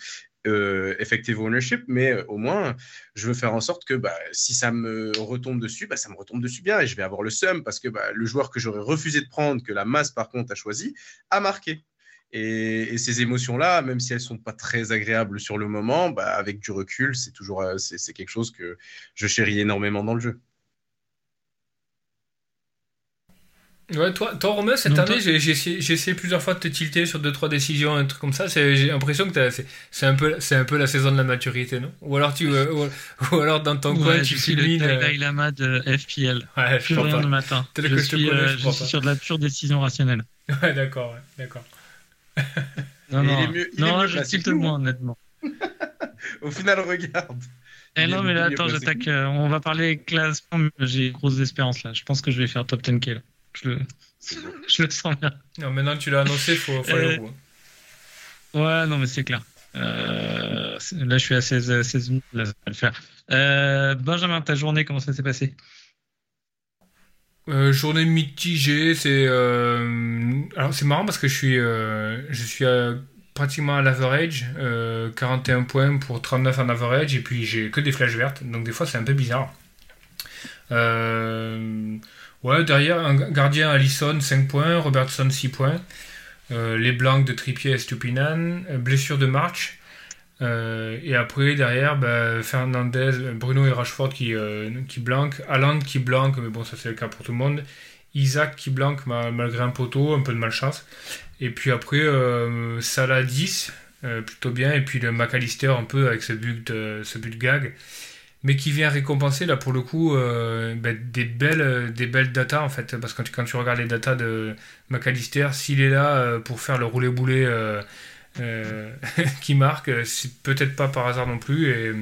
S3: euh, effective ownership, mais euh, au moins, je veux faire en sorte que bah, si ça me retombe dessus, bah, ça me retombe dessus bien et je vais avoir le seum parce que bah, le joueur que j'aurais refusé de prendre, que la masse par contre a choisi, a marqué. Et, ces émotions-là, même si elles sont pas très agréables sur le moment, bah, avec du recul, c'est toujours euh, c'est quelque chose que je chéris énormément dans le jeu.
S2: Ouais, toi, toi Romain, cette année, j'ai essayé, plusieurs fois de te tilter sur 2-3 décisions, un truc comme ça. J'ai l'impression que c'est un, peu, un peu la saison de la maturité, non? Ou alors, tu, euh, ou, alors dans ton coin, tu
S1: filmines. le Dalai Lama de FPL. Ouais, je rien de matin. Je, suis, je, euh, je suis sur de la pure décision rationnelle.
S2: Ouais, d'accord, ouais, d'accord.
S1: Non, non, non je tilte moins, honnêtement.
S3: Au final, regarde.
S1: Eh non, mais là, attends, j'attaque. Euh, on va parler classement, mais j'ai grosse espérance là. Je pense que je vais faire top 10K là. Je le, je le sens bien.
S2: Non, maintenant tu l'as annoncé, il faut, faut aller au bout.
S1: Ouais, non, mais c'est clair. Euh, là, je suis à 16, 16 minutes, là, ça va le faire. Euh, Benjamin, ta journée, comment ça s'est passé?
S2: Euh, journée mitigée, c'est alors c'est marrant parce que je suis je suis pratiquement à l'average, 41 points pour 39 en average et puis j'ai que des flèches vertes, donc des fois c'est un peu bizarre. Ouais, derrière un gardien Allison 5 points, Robertson 6 points. Euh, les blancs de Trippier et Stupinan, euh, blessure de March. Euh, et après, derrière, bah, Fernandez, Bruno et Rashford qui, qui blanquent. Haaland qui blanque, mais bon, ça c'est le cas pour tout le monde. Isaac qui blanque malgré un poteau, un peu de malchance. Et puis après, Salah 10, plutôt bien. Et puis le McAllister un peu avec ce but, ce but gag mais qui vient récompenser là pour le coup euh, ben, des belles des belles datas en fait. Parce que quand tu, regardes les datas de McAllister s'il est là euh, pour faire le roulé boulet euh, qui marque c'est peut-être pas par hasard non plus. Et,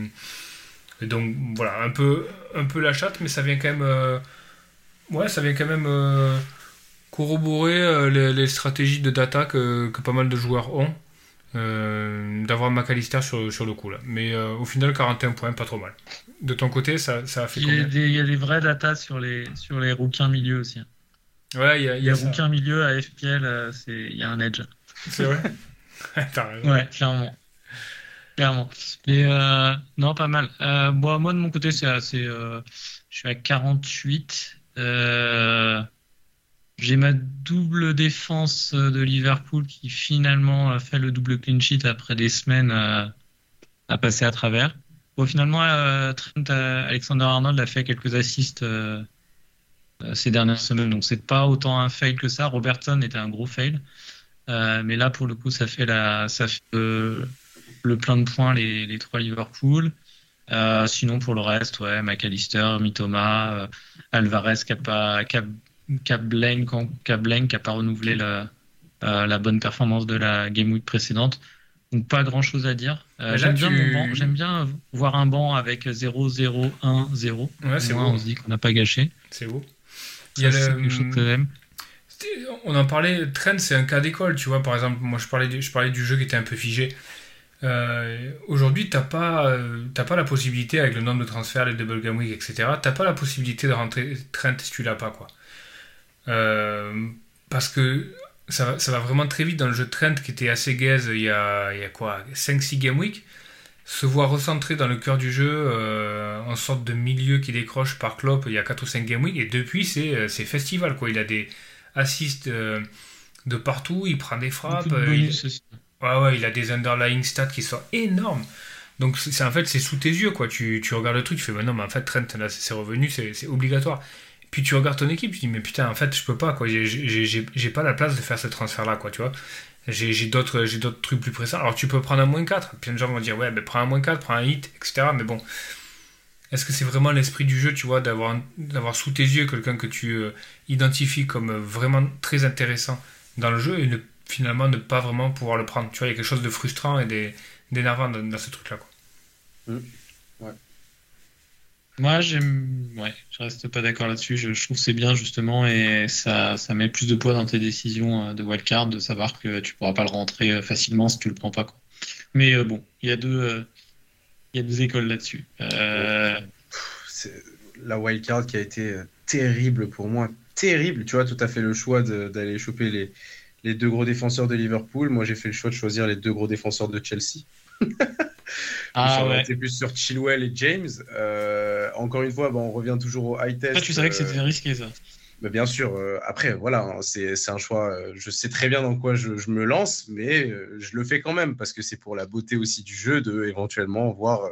S2: donc voilà un peu un peu la chatte mais ça vient quand même ouais ça vient quand même corroborer les, stratégies de data que, que pas mal de joueurs ont. euh, d'avoir McAllister sur, sur le coup là. Mais euh, au final, 41 points, pas trop mal. De ton côté, ça, ça a fait
S1: il des, il y a des vraies datas sur les, sur les rouquins milieu aussi. Hein.
S2: Ouais, il y a, y a
S1: rouquins milieu à FPL, euh, il y a un edge.
S2: C'est vrai
S1: Ouais, clairement. Clairement. Et non, pas mal. moi, moi, de mon côté, c'est assez. je suis à 48. Euh, j'ai ma double défense euh, de Liverpool qui finalement a fait le double clean sheet après des semaines euh, à, passer à travers. Bon, finalement, euh, Trent Alexander Arnold a fait quelques assists ces dernières semaines, donc c'est pas autant un fail que ça. Robertson était un gros fail, mais là pour le coup, ça fait le plein de points les, trois Liverpool. sinon pour le reste, ouais, McAllister, Mitoma, Alvarez qui a Cablen qui n'a pas renouvelé la, euh, la, bonne performance de la Game Week précédente. Donc pas grand chose à dire. Euh, j'aime bien mon banc. J'aime bien voir un banc avec 0, 0, 1, 0.
S2: Ouais, c'est
S1: On se dit qu'on n'a pas gâché.
S2: C'est beau.
S1: Il y a quelque chose que
S2: On en parlait, Trend c'est un cas d'école, tu vois. Par exemple, moi je parlais, du, je parlais du jeu qui était un peu figé. Euh, aujourd'hui, tu n'as pas, pas la possibilité, avec le nombre de transferts, les double game week, etc., tu n'as pas la possibilité de rentrer Trent si tu l'as pas. quoi. Euh, parce que ça, ça, va vraiment très vite dans le jeu de Trent qui était assez gaze il y a, il y a quoi 5-6 game week. Se voir recentré dans le cœur du jeu euh, en sorte de milieu qui décroche par Klopp il y a 4 ou 5 game week. Et depuis c'est, euh, c'est festival quoi. Il a des assists de partout il prend des frappes il, ouais, ouais, il a des underlying stats qui sont énormes. Donc c'est, en fait c'est sous tes yeux quoi. Tu, tu regardes le truc tu fais bah non mais en fait Trent là c'est revenu c'est, c'est obligatoire puis tu regardes ton équipe, tu dis, mais putain, en fait, je peux pas, quoi. J'ai pas la place de faire ce transfert-là, quoi, tu vois. J'ai d'autres trucs plus pressants. Alors, tu peux prendre un moins 4. Plein de gens vont dire, ouais, ben, prends un moins 4, prends un hit, etc. Mais bon, est-ce que c'est vraiment l'esprit du jeu, tu vois, d'avoir sous tes yeux quelqu'un que tu euh, identifies comme vraiment très intéressant dans le jeu et ne, finalement ne pas vraiment pouvoir le prendre? Tu vois, il y a quelque chose de frustrant et d'énervant dans, ce truc-là, quoi.
S3: Mmh.
S1: Moi, j'aime. Ouais, je reste pas d'accord là-dessus. Je, trouve que c'est bien justement et ça, met plus de poids dans tes décisions euh, de wildcard de savoir que tu pourras pas le rentrer euh, facilement si tu le prends pas. Mais euh, bon, il y a deux, écoles là-dessus.
S3: C'est la wildcard qui a été terrible pour moi, terrible. Tu vois, tout à fait le choix d'aller choper les deux gros défenseurs de Liverpool. Moi, j'ai fait le choix de choisir les deux gros défenseurs de Chelsea.
S1: Ah ouais.
S3: plus sur Chilwell et James. Euh, encore une fois, bah, on revient toujours au high test.
S1: tu savais que c'était euh, risqué ça.
S3: Bah, bien sûr. Euh, après, voilà, hein, c'est un choix. je sais très bien dans quoi je, me lance, mais je le fais quand même parce que c'est pour la beauté aussi du jeu de éventuellement voir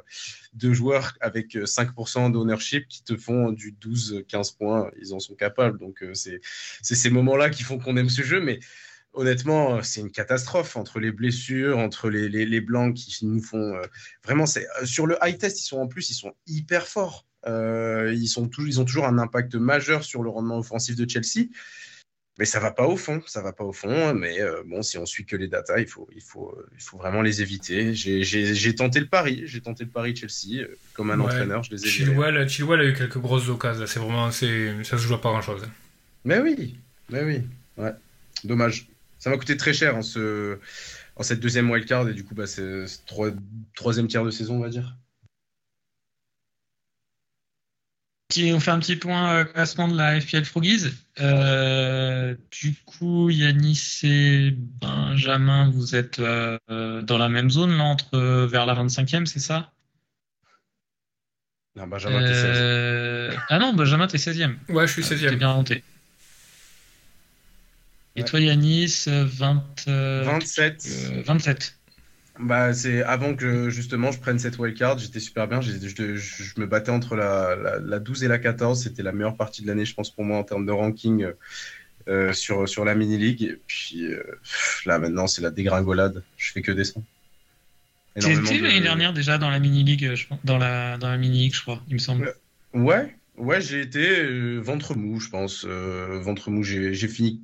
S3: deux joueurs avec 5% d'ownership qui te font du 12-15 points. Ils en sont capables. Donc, c'est ces moments-là qui font qu'on aime ce jeu. Mais honnêtement, c'est une catastrophe entre les blessures, entre les, les, blancs qui nous font euh, vraiment. C'est euh, sur le high test, ils sont en plus, ils sont hyper forts. Euh, ils, sont ils ont toujours un impact majeur sur le rendement offensif de Chelsea. mais ça va pas au fond, ça va pas au fond. Mais euh, bon, si on suit que les datas, il faut, il faut, il faut vraiment les éviter. J'ai tenté le pari, j'ai tenté le pari Chelsea euh, comme un entraîneur, je les ai
S2: Chilwell, Chilwell a eu quelques grosses occasions. C'est vraiment, c'est, ça se joue pas grand chose.
S3: Mais oui, mais oui, ouais. Dommage. Ça m'a coûté très cher en ce, en cette deuxième wildcard et du coup, bah, c'est troisième tiers de saison, on va dire.
S1: on fait un petit point euh, classement de la FPL Frogies. Euh, du coup, Yanis et Benjamin, vous êtes euh, dans la même zone, là, entre vers la 25e, c'est ça?
S3: Non, Benjamin, t'es 16e.
S1: Ah non, Benjamin, t'es 16e.
S2: Ouais, je suis 16e.
S1: T'es bien monté. Et toi, Yanis, 20,
S3: 27.
S1: 27.
S3: Bah, c'est avant que justement je prenne cette wildcard, j'étais super bien. Je, je, me battais entre la, la, 12 et la 14. C'était la meilleure partie de l'année, je pense, pour moi en termes de ranking euh, sur, sur la mini-league. Et puis euh, là, maintenant, c'est la dégringolade. Je fais que descendre.
S1: C'était l'année dernière déjà dans la mini-league, dans la, dans la mini-league, je crois, il me semble.
S3: Euh, ouais, ouais, j'ai été ventre mou, je pense. ventre mou, j'ai fini,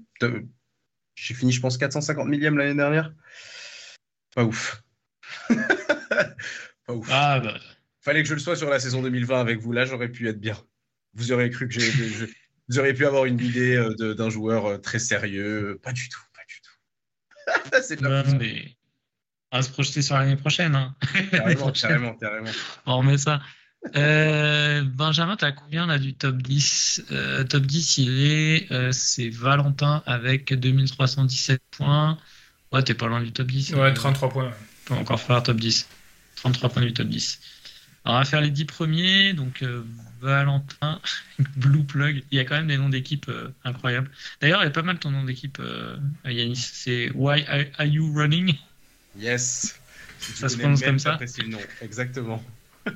S3: j'ai fini, je pense, 450 millième l'année dernière. Pas ouf. pas ouf.
S1: Ah, bah.
S3: Fallait que je le sois sur la saison 2020 avec vous. Là, j'aurais pu être bien. Vous auriez cru que j'ai. vous auriez pu avoir une idée euh, d'un joueur euh, très sérieux. Pas du tout, pas du tout.
S1: C'est de la mais... On va se projeter sur l'année prochaine. Hein.
S3: Carrément, carrément, carrément,
S1: On remet ça. Euh, Benjamin, tu as combien là du top 10 Top 10, il est. c'est Valentin avec 2317 points. Ouais, t'es pas loin du top 10.
S2: Ouais, 33 points.
S1: On peut encore faire top 10. 33 points du top 10. Alors, on va faire les 10 premiers. Donc, euh, Valentin, Blue Plug. Il y a quand même des noms d'équipe euh, incroyables. D'ailleurs, il y a pas mal ton nom d'équipe, euh, Yanis. C'est Why Are You Running?
S3: Yes.
S1: ça se prononce comme ça
S3: le nom. Exactement.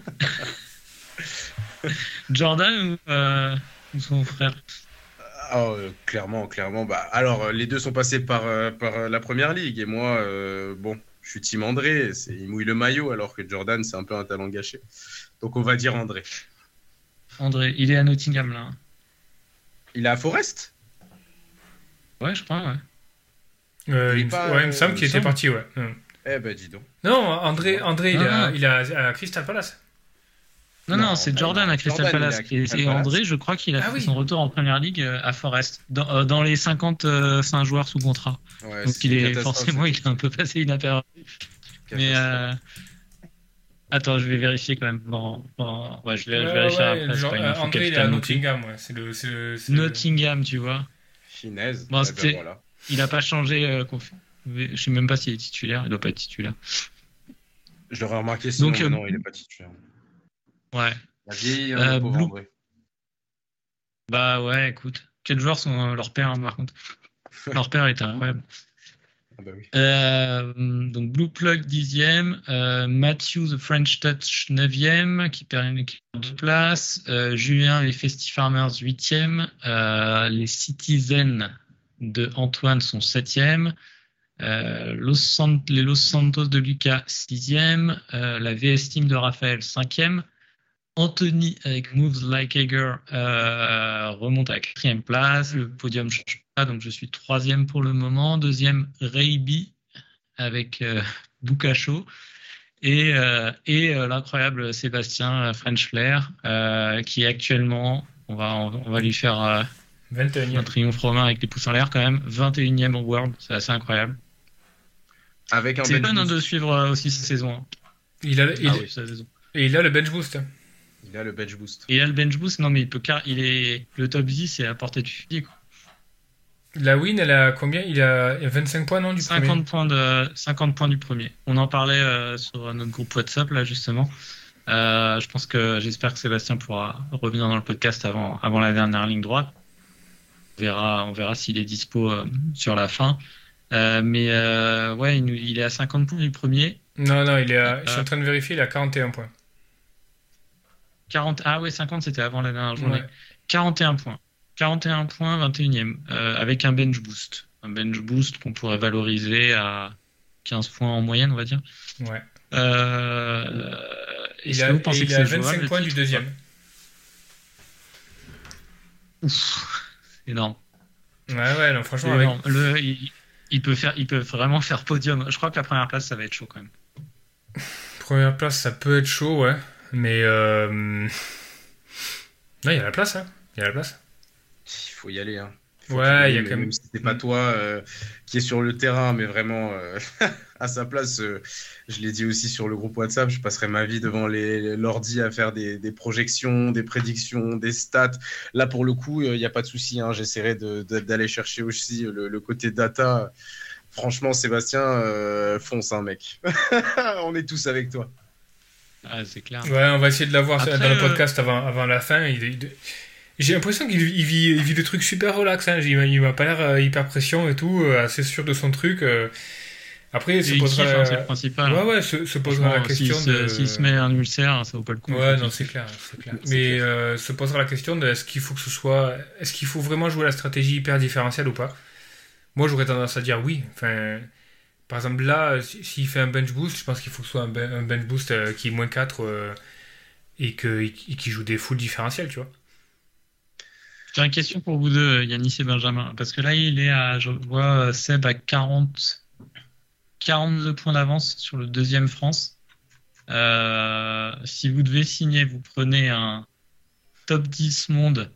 S1: Jordan ou son frère?
S3: Oh, clairement, clairement. Bah, alors, euh, les deux sont passés par, euh, par la première ligue. Et moi, bon, je suis team André. Il mouille le maillot, alors que Jordan, c'est un peu un talent gâché. Donc, on va dire André.
S1: André, il est à Nottingham, là.
S3: Il est à Forest?
S1: Ouais, je crois, ouais.
S2: il, il, me semble qu'il était parti, ouais.
S3: Eh ben, dis donc.
S2: Non, André, André il, a, il est à Crystal Palace.
S1: Non, non, c'est Jordan à Crystal Palace. Et, André, je crois qu'il a ah fait son retour en première ligue euh, à Forest, dans, euh, dans les 55 euh, joueurs sous contrat. Donc il est forcément, il est un peu passé inaperçu. Mais euh... attends, je vais vérifier quand même. Bon, bon ouais, je vais, vérifier après.
S2: Genre, euh, André, il est à Nottingham, ouais. C'est le, le,
S1: Nottingham, tu vois.
S3: Finesse.
S1: Bon, ben voilà. Il n'a pas changé. Euh, je sais même pas s'il est titulaire. Il doit pas être titulaire.
S3: Je l'aurais remarqué. Sinon, Donc, non, il n'est pas titulaire.
S1: Ouais.
S3: La vieille euh, Blue...
S1: Bah ouais, écoute. Quels joueurs sont euh, leur père, hein, par contre. Leur père est incroyable. Ah bah oui. euh, donc Blue Plug 10e, euh, Matthew the French Touch 9e qui perd une équipe de place, euh, Julien les Festy Farmers 8e, euh, les Citizens de Antoine sont 7e, euh, Los Sant les Los Santos de Lucas 6e, la VS Team de Raphaël 5e, Anthony avec Moves Like Hager euh, remonte à quatrième place. Le podium change pas, donc je suis troisième pour le moment. Deuxième, Rayby avec euh, Bukacho. Et, euh, et euh, l'incroyable Sébastien French Flair, qui est actuellement, on va, on va lui faire un triomphe romain avec les pouces en l'air quand même, 21e au World, c'est assez incroyable. C'est fun hein, de suivre aussi cette saison.
S2: Il a, il, ah oui, Et il a le bench boost.
S3: Il a le bench boost.
S1: Il a le bench boost, non mais il peut car il est le top 10 c'est à portée de fusil quoi.
S2: La win, elle a combien? Il a 25 points non du
S1: 50
S2: premier.
S1: points de 50 points du premier. On en parlait euh, sur notre groupe WhatsApp là justement. Euh, je pense que j'espère que Sébastien pourra revenir dans le podcast avant avant la dernière ligne droite. On verra on verra s'il est dispo euh, sur la fin. Euh, mais euh, ouais, il, il, est à 50 points du premier.
S2: Non non, il est à, je suis en train de vérifier, il a 41 points.
S1: 40, ah ouais, 50, c'était avant la dernière journée. 41 points. 41 points, 21e, euh, avec un bench boost. Un bench boost qu'on pourrait valoriser à 15 points en moyenne, on va dire.
S2: Ouais.
S1: Euh,
S2: il a, vous pensez il a 25 points du deuxième.
S1: Ouf, énorme.
S2: Ouais, ouais, non, franchement,
S1: C'est
S2: avec-
S1: énorme. Le- il, il peut faire, il peut vraiment faire podium. Je crois que la première place, ça va être chaud quand même.
S2: première place, ça peut être chaud, ouais. Mais. Euh... Il y a la place, hein. Il y a la place.
S3: Il faut y aller. Hein. Faut
S2: Ouais, il y a
S3: mais
S2: quand même-
S3: Même si c'est pas toi euh, qui est sur le terrain, mais vraiment euh, à sa place, euh, je l'ai dit aussi sur le groupe WhatsApp, je passerai ma vie devant les l'ordi à faire des, des projections, des prédictions, des stats. Là, pour le coup, il n'y a pas de souci. Hein, J'essaierai d'aller chercher aussi le, le côté data. Franchement, Sébastien, fonce, hein, mec. On est tous avec toi.
S1: Ah, c'est clair.
S2: Ouais, on va essayer de l'avoir
S1: Après,
S2: dans le
S1: euh,
S2: podcast avant, avant la fin. Il- il- J'ai l'impression qu'il il vit, il vit des trucs super relax. Hein. Il, il m'a pas l'air euh, hyper pression et tout, euh, assez sûr de son truc. Après, se
S1: Il
S2: posera.
S1: kiffe, hein, c'est le principal.
S2: Ouais, ouais, se, se posera la
S1: Franchement, s'il
S2: question
S1: se,
S2: de.
S1: s'il se met un ulcère, ça vaut pas le coup.
S2: Ouais, non, c'est clair, c'est clair.
S3: C'est
S2: Mais
S3: clair.
S2: euh, se posera la question de est-ce qu'il faut que ce soit, est-ce qu'il faut vraiment jouer la stratégie hyper différentielle ou pas? Moi, j'aurais tendance à dire oui. Enfin, par exemple, là, si- s'il fait un bench boost, je pense qu'il faut que ce soit un, ben- bench boost euh, qui est moins 4 euh, et et qui joue des full différentiels, tu vois.
S1: J'ai une question pour vous deux, Yanis et Benjamin. Parce que là, il est à, je vois Seb à 40, 42 points d'avance sur le deuxième France. Euh, si vous devez signer, vous prenez un top 10 monde.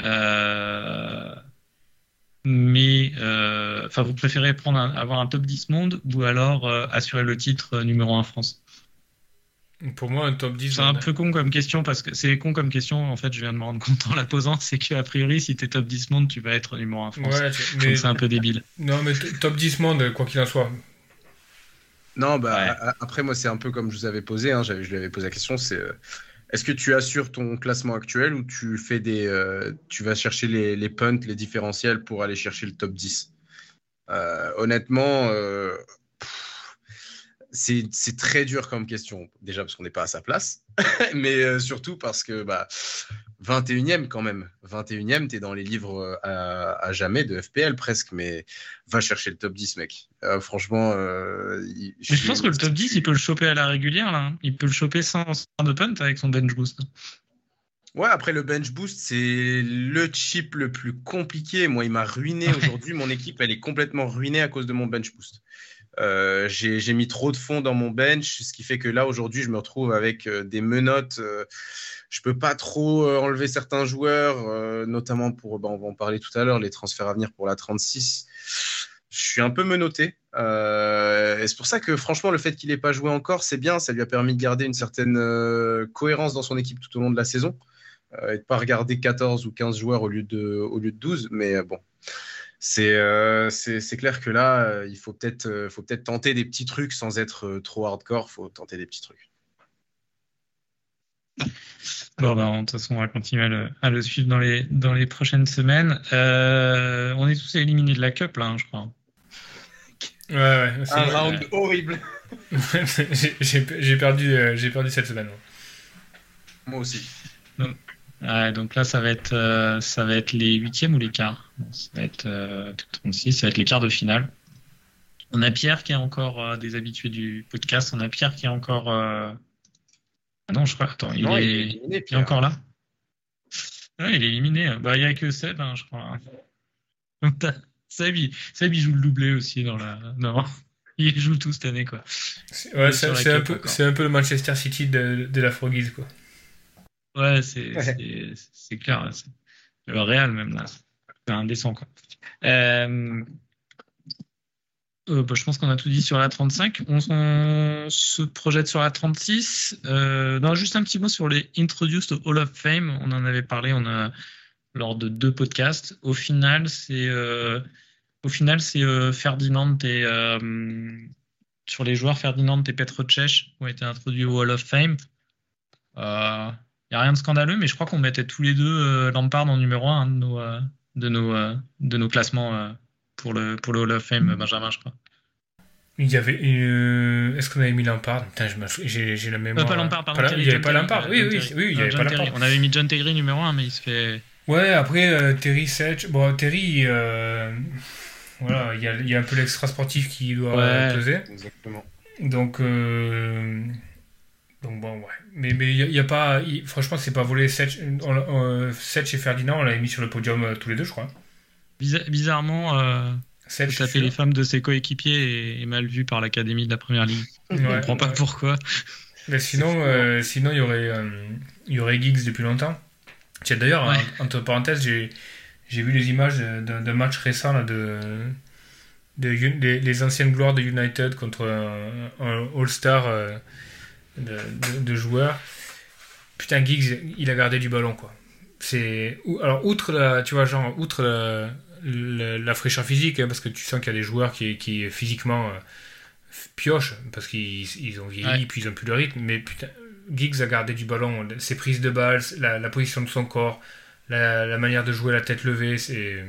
S1: Euh, mais, euh, enfin, vous préférez prendre un- avoir un top 10 monde ou alors euh, assurer le titre euh, numéro 1 France?
S2: Pour moi, un top 10.
S1: C'est un peu con comme question parce que c'est con comme question. En fait, je viens de me rendre compte en la posant. C'est que a priori, si t'es top 10 monde, tu vas être numéro 1 France.
S2: Ouais, mais,
S1: c'est un peu débile.
S2: non, mais top 10 monde, quoi qu'il en soit.
S3: Non, bah,
S1: Ouais.
S3: après, moi, c'est un peu comme je vous avais posé. Hein, je lui avais posé la question c'est euh, est-ce que tu assures ton classement actuel ou tu fais des, euh, tu vas chercher les, punts, les différentiels pour aller chercher le top 10 Euh, Honnêtement, euh, c'est très dur comme question. Déjà parce qu'on n'est pas à sa place, mais surtout parce que bah, 21e quand même. 21e, tu es dans les livres euh, à, à jamais de FPL presque, mais va chercher le top 10, mec. Euh, franchement, euh, il-
S1: Mais je pense que le top 10, il peut le choper à la régulière. Là. hein. Il peut le choper sans, sans de punt avec son bench boost.
S3: Ouais, après le bench boost, c'est le chip le plus compliqué. Moi, il m'a ruiné aujourd'hui. Mon équipe, elle est complètement ruinée à cause de mon bench boost. Euh, j'ai mis trop de fonds dans mon bench, ce qui fait que là, aujourd'hui, je me retrouve avec euh, des menottes. euh, je peux pas trop euh, enlever certains joueurs, notamment pour, bah, on va en parler tout à l'heure, les transferts à venir pour la 36. Je suis un peu menotté. Et c'est pour ça que, franchement, le fait qu'il n'ait pas joué encore, c'est bien. Ça lui a permis de garder une certaine cohérence dans son équipe tout au long de la saison et de pas regarder 14 ou 15 joueurs au lieu de, au lieu de 12. Mais bon, c'est euh, c'est clair que là, euh, il faut peut-être euh, faut peut-être tenter des petits trucs sans être euh, trop hardcore. faut tenter des petits trucs.
S1: Bon, bah, de toute façon, on va continuer à le, à le suivre dans les, dans les prochaines semaines. Euh, on est tous éliminés de la Cup, là, hein, je crois.
S2: Ouais, ouais. c'est-
S3: Un round horrible.
S2: J'ai- perdu, euh, j'ai perdu cette semaine. moi.
S3: Moi aussi.
S1: Ouais, donc là, ça va être, euh, ça va être les huitièmes ou les quarts? Ça va être euh, tout 36, ça va être les quarts de finale. On a Pierre qui est encore euh, des habitués du podcast. On a Pierre qui est encore. euh, Ah non, je crois. Attends, il,
S3: Non,
S1: est...
S3: il est éliminé,
S1: il est
S3: Pierre.
S1: encore là? Ouais, il est éliminé. Bah, il n'y a que Seb, hein, je crois. Donc, Seb, il... Seb, il joue le doublé aussi dans la. Non, il joue tout cette année, quoi.
S2: C'est- Ouais, un, peu- un le Manchester City de, de la Froggies, quoi.
S1: Ouais, c'est
S3: Ouais.
S1: c'est- c'est clair. c'est- Le Real, même, là. C'est indécent, quoi. Euh, euh, bah, je pense qu'on a tout dit sur la 35. On, on se projette sur la 36. Euh, non, juste un petit mot sur les Introduced au Hall of Fame. On en avait parlé on a, lors de deux podcasts. Au final, c'est au final, c'est Ferdinand et sur les joueurs, Ferdinand et Petrocech ont été introduits au Hall of Fame. Il n'y a rien de scandaleux, mais je crois qu'on mettait tous les deux euh, Lampard en numéro 1 de nos, euh, de nos, euh, de nos classements euh, pour, le, pour le Hall of Fame, Benjamin, je crois.
S2: Il y avait. euh, Est-ce qu'on avait mis Lampard? Putain, j'ai j'ai la
S1: Euh,
S2: mémoire.
S1: pas Lampard, pardon.
S2: Pas il n'y avait
S1: John
S2: pas Lampard. Oui, oui, oui, il n'y avait
S1: John
S2: pas. Lampard.
S1: On avait mis John Terry numéro 1, mais il se fait.
S2: Ouais, après, euh, Terry Setch. Bon, Terry, euh, voilà, il y a, y a un peu l'extra sportif qui doit
S1: Ouais.
S2: peser.
S3: Exactement.
S2: Donc, euh, donc bon, ouais. Mais mais il y a, il y a pas. il- franchement, c'est pas volé. Setch, on- on- Setch et Ferdinand, on l'avait mis sur le podium euh, tous les deux, je crois.
S1: bizarrement, euh,
S2: suis
S1: fait les femmes de ses coéquipiers et est mal vu par l'académie de la première ligue.
S2: Ouais,
S1: comprends pas
S2: ouais.
S1: pourquoi.
S2: Mais sinon, euh, sinon il y aurait, euh, il y aurait Giggs depuis longtemps. Tiens, d'ailleurs,
S1: Ouais.
S2: entre parenthèses, j'ai, j'ai vu les images d'un, match récent là, de, de les, les anciennes gloires de United contre un, un All-Star euh, de, de- de joueurs. Putain, Giggs, il a gardé du ballon, quoi. C'est, alors, outre la, tu vois, genre, outre la, la- la fraîcheur physique, hein, parce que tu sens qu'il y a des joueurs qui, qui physiquement euh, piochent, parce qu'ils ils ont vieilli,
S1: Ouais.
S2: puis ils ont plus le rythme, mais putain, Giggs a gardé du ballon, ses prises de balles, la, la position de son corps, la, la manière de jouer la tête levée, c'est,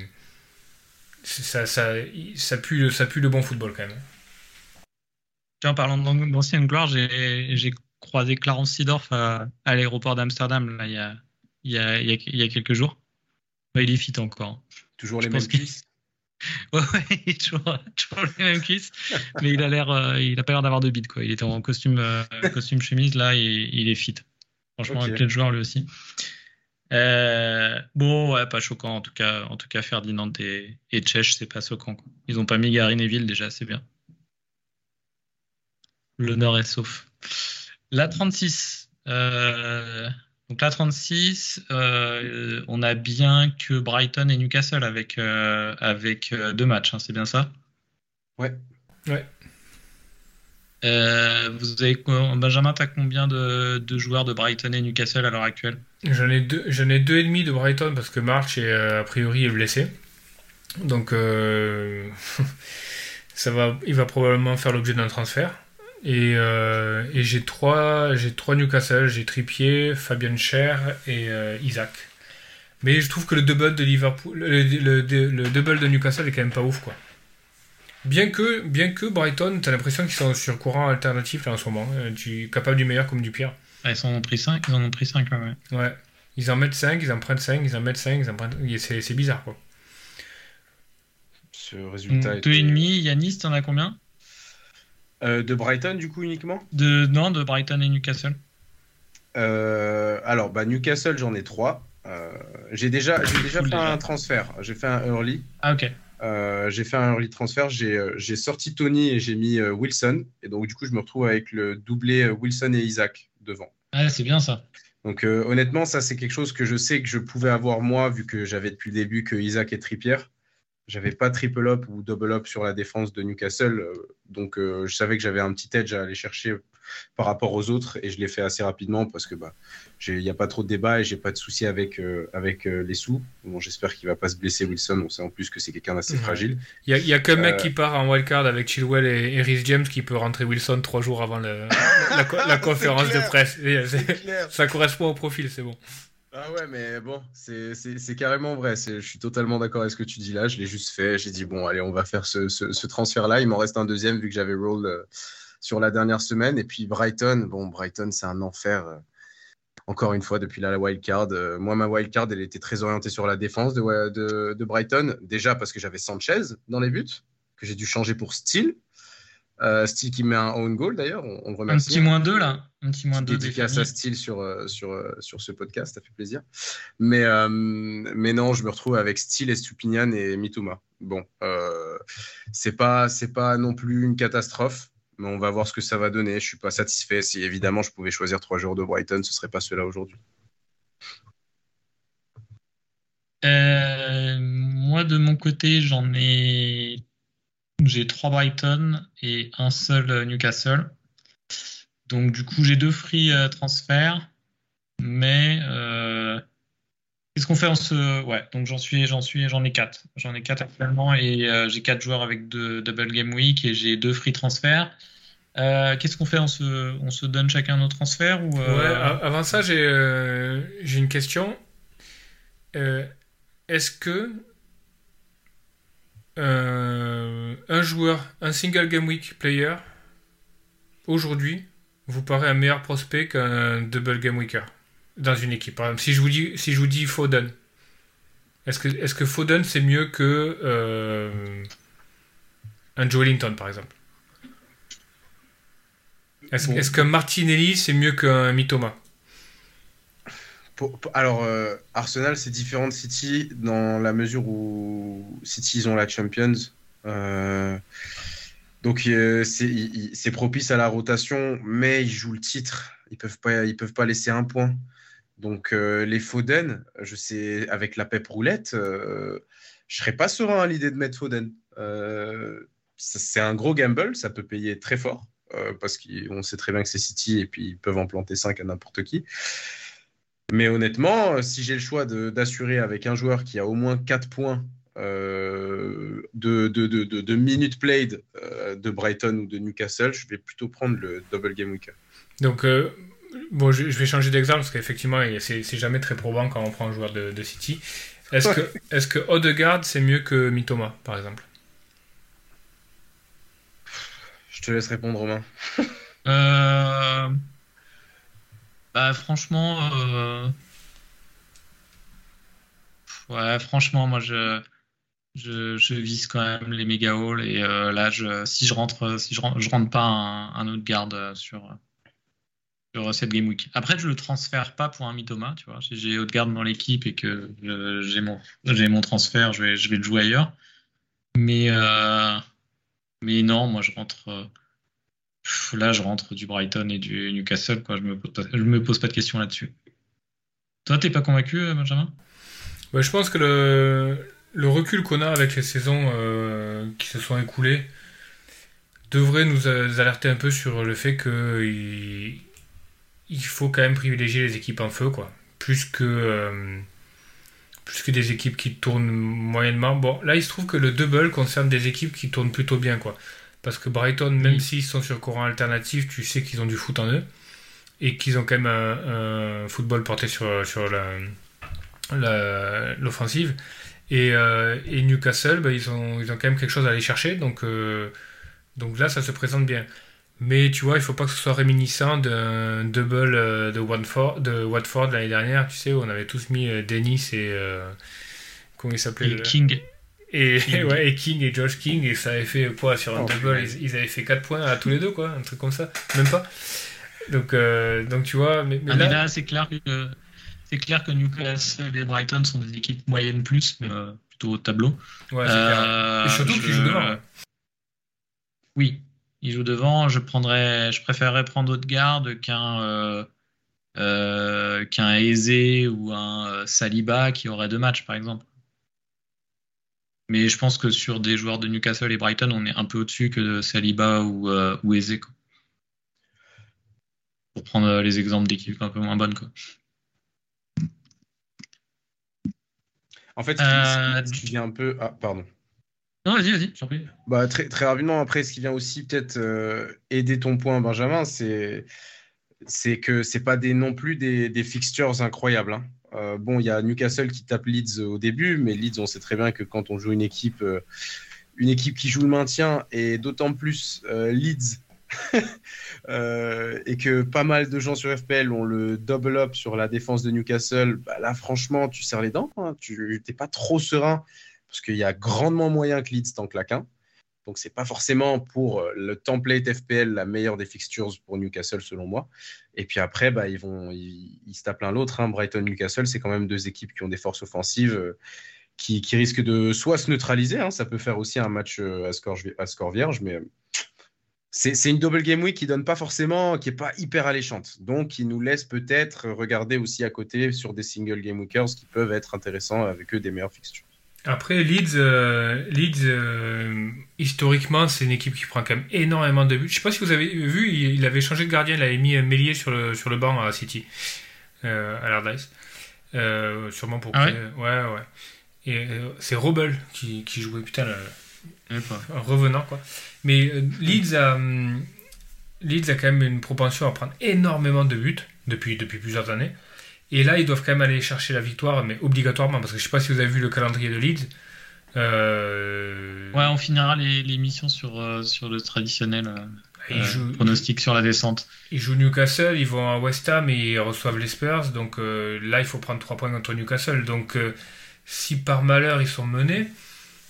S2: ça, ça, ça, pue, ça pue le bon football quand même.
S1: En parlant d'an- d'ancienne gloire, j'ai croisé Clarence Seedorf à, à l'aéroport d'Amsterdam il, y a, il, y a, il, y a, il y a quelques jours. Bah, il est fit encore.
S3: Toujours
S1: Je
S3: les mêmes cuisses.
S1: Ouais, ouais, il est toujours, toujours les mêmes cuisses, mais il a l'air, euh, il a pas l'air d'avoir de bide quoi. Il était en costume, euh, costume chemise là, il, il est fit. Franchement,
S3: Ok.
S1: avec le joueur lui aussi. Euh, bon, ouais, pas choquant en tout cas. En tout cas, Ferdinand et, et Czech, c'est pas choquant. Quoi. Ils ont pas mis Gary Neville déjà, c'est bien. L'honneur est sauf. La 36. euh, donc la 36, euh, on a bien que Brighton et Newcastle avec, euh, avec euh, deux matchs, hein, c'est bien ça?
S3: Ouais.
S1: Euh, vous avez Benjamin, t'as combien de, de joueurs de Brighton et Newcastle à l'heure actuelle?
S2: J'en ai deux, j'en ai deux et demi de Brighton parce que March est a priori est blessé. Donc euh, ça va, il va probablement faire l'objet d'un transfert. Et, euh, et j'ai trois, j'ai trois Newcastle, j'ai Trippier, Fabian Cher et euh, Isaac. Mais je trouve que le double de Liverpool, le, le- le- le double de Newcastle est quand même pas ouf quoi. Bien que, bien que Brighton, t'as l'impression qu'ils sont sur courant alternatif là en ce moment. Euh, capable du meilleur comme du pire.
S1: Ah, Ils en ont pris 5, ils en ont pris 5 ouais.
S2: Ouais. Ils en mettent 5, ils en prennent 5, ils en mettent 5, ils en prennent... C'est c'est bizarre, quoi.
S3: Ce résultat
S1: Donc, deux
S3: était-
S1: et demi, Yanis, t'en as combien?
S3: Euh, de Brighton, du coup, uniquement?
S1: De, Non, de Brighton et Newcastle.
S3: Euh, alors, bah, Newcastle, j'en ai trois. Euh, j'ai déjà, j'ai déjà
S1: Cool,
S3: fait
S1: déjà.
S3: un transfert. J'ai fait un early.
S1: Ah ok.
S3: J'ai fait un early transfert. J'ai j'ai sorti Tony et j'ai mis Wilson. Et donc, du coup, je me retrouve avec le doublé Wilson et Isaac devant.
S1: Ah, c'est bien ça.
S3: Donc, honnêtement, ça, c'est quelque chose que je sais que je pouvais avoir moi, vu que j'avais depuis le début que Isaac et Trippier. J'avais pas triple up ou double up sur la défense de Newcastle. euh, donc, euh, je savais que j'avais un petit edge à aller chercher par rapport aux autres. Et je l'ai fait assez rapidement parce que bah, j'ai- il n'y a pas trop de débat et j'ai pas de souci avec, euh, avec euh, les sous. Bon, J'espère qu'il va pas se blesser, Wilson. On sait en plus que c'est quelqu'un d'assez fragile.
S2: Il y a, il y a qu'un mec
S3: Euh.
S2: qui part en wildcard avec Chilwell et, et Rhys James qui peut rentrer Wilson trois jours avant le- la, co- la conférence de presse. Ça correspond au profil, c'est bon.
S3: Ah ouais, mais bon, c'est carrément vrai. Je suis totalement d'accord avec ce que tu dis là. Je l'ai juste fait. J'ai dit, bon, allez, on va faire ce, ce- transfert-là. Il m'en reste un deuxième vu que j'avais roll euh, sur la dernière semaine. Et puis Brighton, bon, Brighton, c'est un enfer. euh, encore une fois, depuis la wild card. Euh, moi, ma wild card, elle était très orientée sur la défense de, de, de Brighton. Déjà parce que j'avais Sanchez dans les buts, que j'ai dû changer pour Steele. Euh, Steele qui met un own goal d'ailleurs. On, on le
S1: Un
S3: remercie.
S1: petit moins 2 là. Un petit moins 2 des
S3: dédicace à. Style sur, euh, sur, euh, sur ce podcast, ça fait plaisir. Mais, euh, mais non, je me retrouve avec Style, Estupinian et Mituma. Bon, euh, c'est pas, pas non plus une catastrophe, mais on va voir ce que ça va donner. Je suis pas satisfait. Si évidemment je pouvais choisir trois joueurs de Brighton, ce serait pas ceux-là aujourd'hui.
S1: Moi, de mon côté, j'en ai. J'ai trois Brighton et un seul euh, Newcastle. Donc, du coup, j'ai deux free euh, transferts. Mais. euh, Qu'est-ce qu'on fait en ce. Ouais, donc j'en suis, j'en suis, j'en ai quatre. J'en ai quatre actuellement et j'ai quatre joueurs avec deux double game week et j'ai deux free transferts. Qu'est-ce qu'on fait on se, on se donne chacun nos transferts ou
S2: Ouais, avant ça, j'ai une question. Est-ce que euh, un joueur, un single game week player, aujourd'hui, vous paraît un meilleur prospect qu'un double game weeker dans une équipe. Par exemple, si je vous dis, si je vous dis Foden, est-ce que, est que Foden c'est mieux que euh, un Joe Linton par exemple? Est-ce
S1: Bon.
S2: est-ce qu'un Martinelli c'est mieux qu'un Mitoma?
S3: Alors, euh, Arsenal, c'est différent de City dans la mesure où City, ils ont la Champions. Euh, donc, c'est propice à la rotation, mais ils jouent le titre. Ils peuvent peuvent pas laisser un point. Donc, les Foden, je sais, avec la pep roulette, je serais pas serein à l'idée de mettre Foden. c'est un gros gamble, ça peut payer très fort. parce qu'on sait très bien que c'est City et puis ils peuvent en planter 5 à n'importe qui. Mais honnêtement, si j'ai le choix d'assurer avec un joueur qui a au moins 4 points euh, de, de, de, de, minutes played euh, de Brighton ou de Newcastle, je vais plutôt prendre le double game week.
S2: Donc, euh, bon, je, vais changer d'exemple parce qu'effectivement, c'est jamais très probant quand on prend un joueur de, City. Est-ce que, est que Odegaard, c'est mieux que Mitoma, par exemple?
S3: Je te laisse répondre, Romain.
S1: euh. Bah, franchement, euh, franchement, moi je, je, vise quand même les méga halls et euh, là, si je rentre, si je, je rentre pas un, autre garde sur, sur cette game week. Après, je le transfère pas pour un Mitoma, tu vois. J'ai autre garde dans l'équipe et que j'ai mon, transfert, je vais, le jouer ailleurs. Mais, euh, mais non, moi je rentre là, je rentre du Brighton et du Newcastle. Quoi. Je ne me, pose pas de questions là-dessus. Toi, t'es pas convaincu, euh, Benjamin?
S2: Je pense que le, recul qu'on a avec les saisons euh, qui se sont écoulées devrait nous alerter un peu sur le fait qu'il il faut quand même privilégier les équipes en feu, quoi. Plus que, euh, plus que des équipes qui tournent moyennement. Bon, là, il se trouve que le double concerne des équipes qui tournent plutôt bien, quoi. Parce que Brighton, même s'ils sont sur courant alternatif, tu sais qu'ils ont du foot en eux. Et qu'ils ont quand même un, football porté sur, sur l'offensive. Et, euh, et, Newcastle, bah, ils, ont, ils ont quand même quelque chose à aller chercher. Donc, euh, donc là, ça se présente bien. Mais tu vois, il faut pas que ce soit réminiscent d'un double euh, de Watford, de Watford l'année dernière, tu sais, où on avait tous mis Dennis et. comment il s'appelait
S1: King.
S2: Et, King. Ouais, et King et Josh King, et ça avait fait quoi sur un oh, double ils, avaient fait 4 points à tous les deux, quoi, un truc comme ça, même pas. Donc, euh, donc tu vois, mais,
S1: mais ah, là, c'est clair que c'est clair que Newcastle et Brighton sont des équipes moyennes plus, mais euh, plutôt au tableau.
S2: Ouais, euh, et surtout qu'ils jouent devant.
S1: Oui, ils jouent devant. Je prendrais, je préférerais prendre autre garde qu'un qu'un Eze ou un Saliba qui aurait deux matchs, par exemple. Mais je pense que sur des joueurs de Newcastle et Brighton, on est un peu au-dessus que de Saliba ou, euh, ou Eze. Pour prendre euh, les exemples d'équipes un peu moins bonnes. Quoi.
S3: En fait, euh... qui vient un peu. Ah, pardon.
S1: Non, vas-y, vas-y.
S3: Bah, très, très rapidement, après, ce qui vient aussi peut-être euh, aider ton point, Benjamin, c'est c'est que c'est pas des, non plus des, des fixtures incroyables. Hein. Euh, bon, il y a Newcastle qui tape Leeds au début, mais Leeds, on sait très bien que quand on joue une équipe, euh, une équipe qui joue le maintien, et d'autant plus euh, Leeds, et que pas mal de gens sur FPL ont le double up sur la défense de Newcastle, bah là, franchement, tu serres les dents. Hein. tu n'es pas trop serein, parce qu'il y a grandement moyen que Leeds t'en claque un. Donc, c'est pas forcément pour euh, le template FPL la meilleure des fixtures pour Newcastle, selon moi. Et puis après, bah, ils, se tapent l'un l'autre. Hein. Brighton-Newcastle, c'est quand même deux équipes qui ont des forces offensives euh, qui, risquent de soit se neutraliser. Hein. Ça peut faire aussi un match euh, à score, à score vierge, mais c'est une double game week qui donne pas forcément, qui est pas hyper alléchante. Donc, qui nous laisse peut-être regarder aussi à côté sur des single game weekers qui peuvent être intéressants avec eux des meilleures fixtures.
S2: Après, Leeds, euh, Leeds euh, historiquement, c'est une équipe qui prend quand même énormément de buts. Je sais pas si vous avez vu, il, avait changé de gardien, il avait mis Mélier sur le, sur le banc à City, euh, à l'Ardise. sûrement pour.
S1: Ah
S2: ouais, ouais, ouais. Et c'est Robel qui, qui, jouait, putain, un revenant, quoi. Mais Leeds a, Leeds a quand même une propension à prendre énormément de buts depuis, depuis plusieurs années. Et là, ils doivent quand même aller chercher la victoire, mais obligatoirement, parce que je sais pas si vous avez vu le calendrier de Leeds.
S1: Euh, ouais, on finira l'émission sur, euh, sur le traditionnel euh, pronostic sur la descente.
S2: Ils jouent Newcastle, ils vont à West Ham et ils reçoivent les Spurs. Donc là, il faut prendre 3 points contre Newcastle. Donc si par malheur ils sont menés,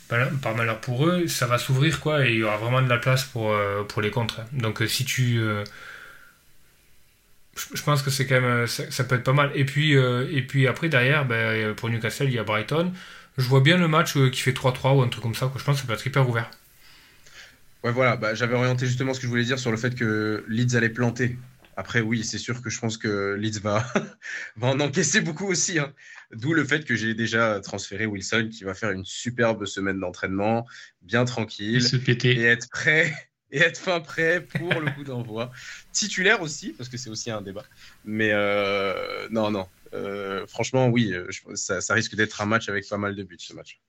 S2: par malheur pour eux, ça va s'ouvrir quoi et il y aura vraiment de la place pour, pour les contres. Donc si tu je pense que c'est quand même ça, peut être pas mal. Et puis et puis après derrière, ben, pour Newcastle, il y a Brighton. Je vois bien le match qui fait 3-3 ou un truc comme ça. Quoi. Je pense que ça peut être hyper ouvert.
S3: Ouais, voilà. Bah, J'avais orienté justement ce que je voulais dire sur le fait que Leeds allait planter. Après, oui, c'est sûr que je pense que Leeds va, va en encaisser beaucoup aussi. Hein. D'où le fait que j'ai déjà transféré Wilson qui va faire une superbe semaine d'entraînement, bien tranquille, et être prêt et être fin prêt pour le coup d'envoi. Titulaire aussi, parce que c'est aussi un débat. Mais euh, non, non. Euh, franchement, oui, euh, ça, ça risque d'être un match avec pas mal de buts, ce match.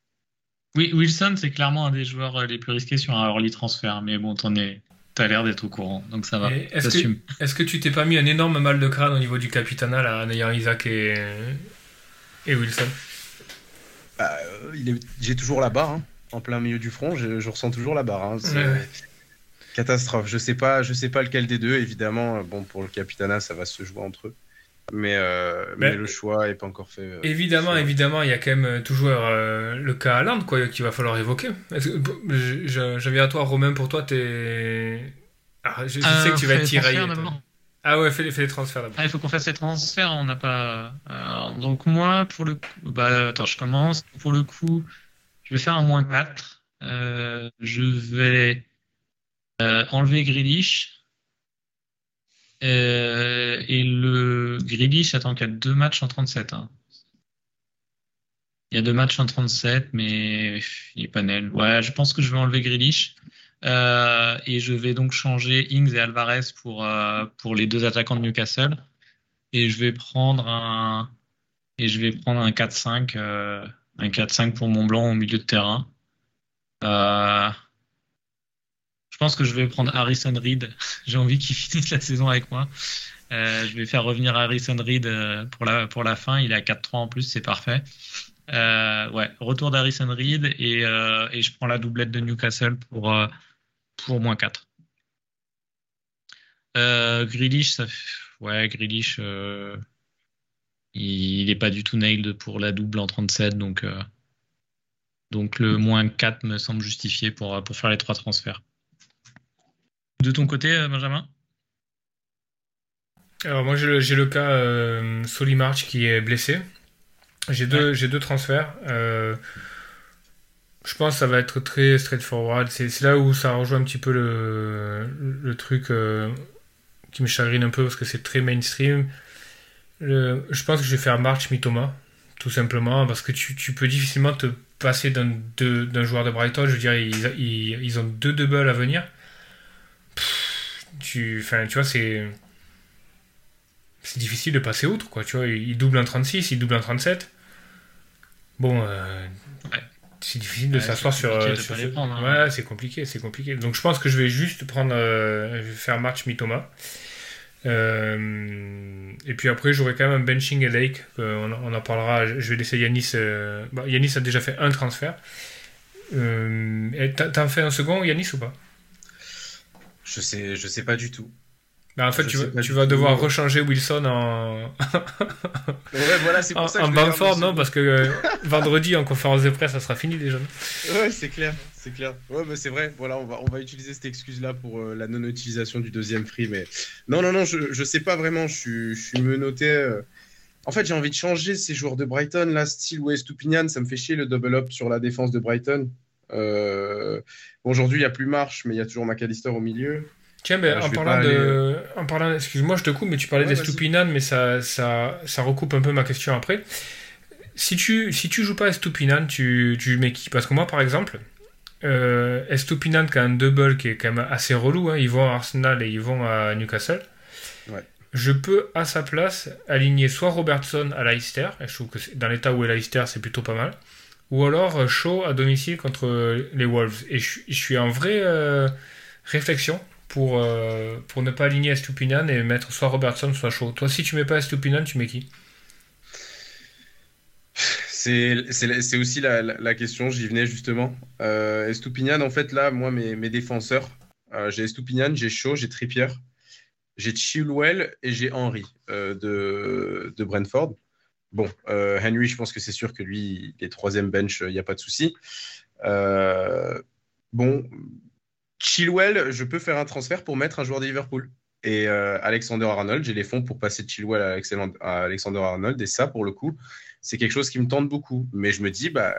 S1: Oui, Wilson, c'est clairement un des joueurs les plus risqués sur un early transfer. Mais bon, t'en es, T'as l'air d'être au courant, donc ça va.
S2: Est-ce que, est que, tu t'es pas mis un énorme mal de crâne au niveau du capitanal en ayant Isaac et, et Wilson?
S3: Bah, J'ai toujours la barre, hein. en plein milieu du front, je, ressens toujours la barre. Hein. Catastrophe. Je sais pas, je sais pas lequel des deux. Évidemment, bon pour le capitana, ça va se jouer entre eux. Mais, euh, mais, le choix n'est pas encore fait. Euh,
S2: évidemment, évidemment, il y a quand même euh, toujours le cas Allende quoi, qu'il va falloir évoquer. J'avais à toi, Romain, pour toi, es... Ah, je, sais que tu vas être tiraillé. Ah ouais, fais les, fais les transferts d'abord.
S1: Ah, il faut qu'on fasse les transferts, on n'a pas. donc moi, pour le coup, bah, attends, je commence. Pour le coup, je vais faire un moins 4. je vais enlever Grealish euh, et le Grealish, attends, qu'il y a deux matchs en 37. Hein. Il y a deux matchs en 37, mais il est pas nul. Ouais, je pense que je vais enlever Grealish. Euh, et je vais donc changer Ings et Alvarez pour, euh, pour les deux attaquants de Newcastle. Et je vais prendre un, et je vais prendre un 4-5, un 4-5 pour Mont Blanc au milieu de terrain. Euh, je pense que je vais prendre Harrison Reed. J'ai envie qu'il finisse la saison avec moi. Euh, je vais faire revenir Harrison Reed euh, pour la, pour la fin. Il est à 4-3 en plus, c'est parfait. Euh, ouais, retour d'Harrison Reed et, et, je prends la doublette de Newcastle pour, pour moins 4. Grealish, ça, ouais, Grealish, il n'est pas du tout nailed pour la double en 37, donc, donc le moins 4 me semble justifié pour, pour faire les trois transferts. De ton côté, euh, Benjamin?
S2: Alors moi j'ai le, cas euh, Solimarch qui est blessé. J'ai deux, deux transferts. Euh, je pense que ça va être très straightforward. C'est là où ça rejoint un petit peu le, truc qui me chagrine un peu parce que c'est très mainstream. je pense que je vais faire March Mitoma, tout simplement, parce que tu, peux difficilement te passer d'un joueur de Brighton. Je veux dire, ils, ils ont deux doubles à venir tu, tu vois, c'est c'est difficile de passer outre, quoi. Tu vois, il double en 36, il double en 37. Bon, euh, c'est difficile de s'asseoir sur. Euh, hein. Ouais, c'est compliqué, c'est compliqué. Donc je pense que je vais juste prendre, euh, faire match Mitoma. et puis après, j'aurai quand même un benching et Lake. On, on, en parlera. Je vais laisser Yanis. Bah, Yanis a déjà fait un transfert. T'en fais un second, Yanis, ou pas?
S3: Je sais, je sais pas du tout.
S2: Bah en fait, tu, tu vas devoir rechanger Wilson en.
S3: ouais, voilà, c'est pour ça
S2: que En Bamford, non, parce que euh, vendredi en conférence de presse, ça sera fini déjà.
S3: Ouais, c'est clair, c'est clair. Ouais, mais c'est vrai. Voilà, on va, on va utiliser cette excuse-là pour euh, la non-utilisation du deuxième free, mais non, non, non, je, je sais pas vraiment. Je je suis menotté. Euh. En fait, j'ai envie de changer ces joueurs de Brighton là, style West Opinion, ça me fait chier le double up sur la défense de Brighton. Euh, Aujourd'hui, il n'y a plus Marche, mais il y a toujours McAllister au milieu.
S2: Tiens, mais euh, en, parlant de... en parlant excuse-moi, je te coupe, mais tu parlais d'Estupinan, mais ça, ça, ça recoupe un peu ma question après. Si tu, si tu joues pas Estupinan, tu, tu mets qui? Parce que moi, par exemple, euh, Estupinan qui a un double qui est quand même assez relou, hein. ils vont à Arsenal et ils vont à Newcastle. Je peux à sa place aligner soit Robertson à Leicester, et je trouve que dans l'état où est Leicester, c'est plutôt pas mal ou alors euh, Shaw à domicile contre euh, les Wolves. Et je, suis en vraie euh, réflexion pour, pour ne pas aligner Estupinan et mettre soit Robertson, soit Shaw. Toi, si tu mets pas Estupinan, tu mets qui?
S3: C'est aussi la, question, j'y venais justement. Euh, en fait, là, moi, mes, mes défenseurs, j'ai Estupinan, j'ai Shaw, j'ai Trippier, j'ai Chilwell et j'ai Henry de, de Brentford. Bon, euh, Henry, je pense que c'est sûr que lui, il est troisième bench, il n'y a pas de souci. Euh, bon, Chilwell, je peux faire un transfert pour mettre un joueur de Liverpool. et euh, Alexander Arnold. J'ai les fonds pour passer de Chilwell à Alexander Arnold. Et ça, pour le coup, c'est quelque chose qui me tente beaucoup. Mais je me dis, bah.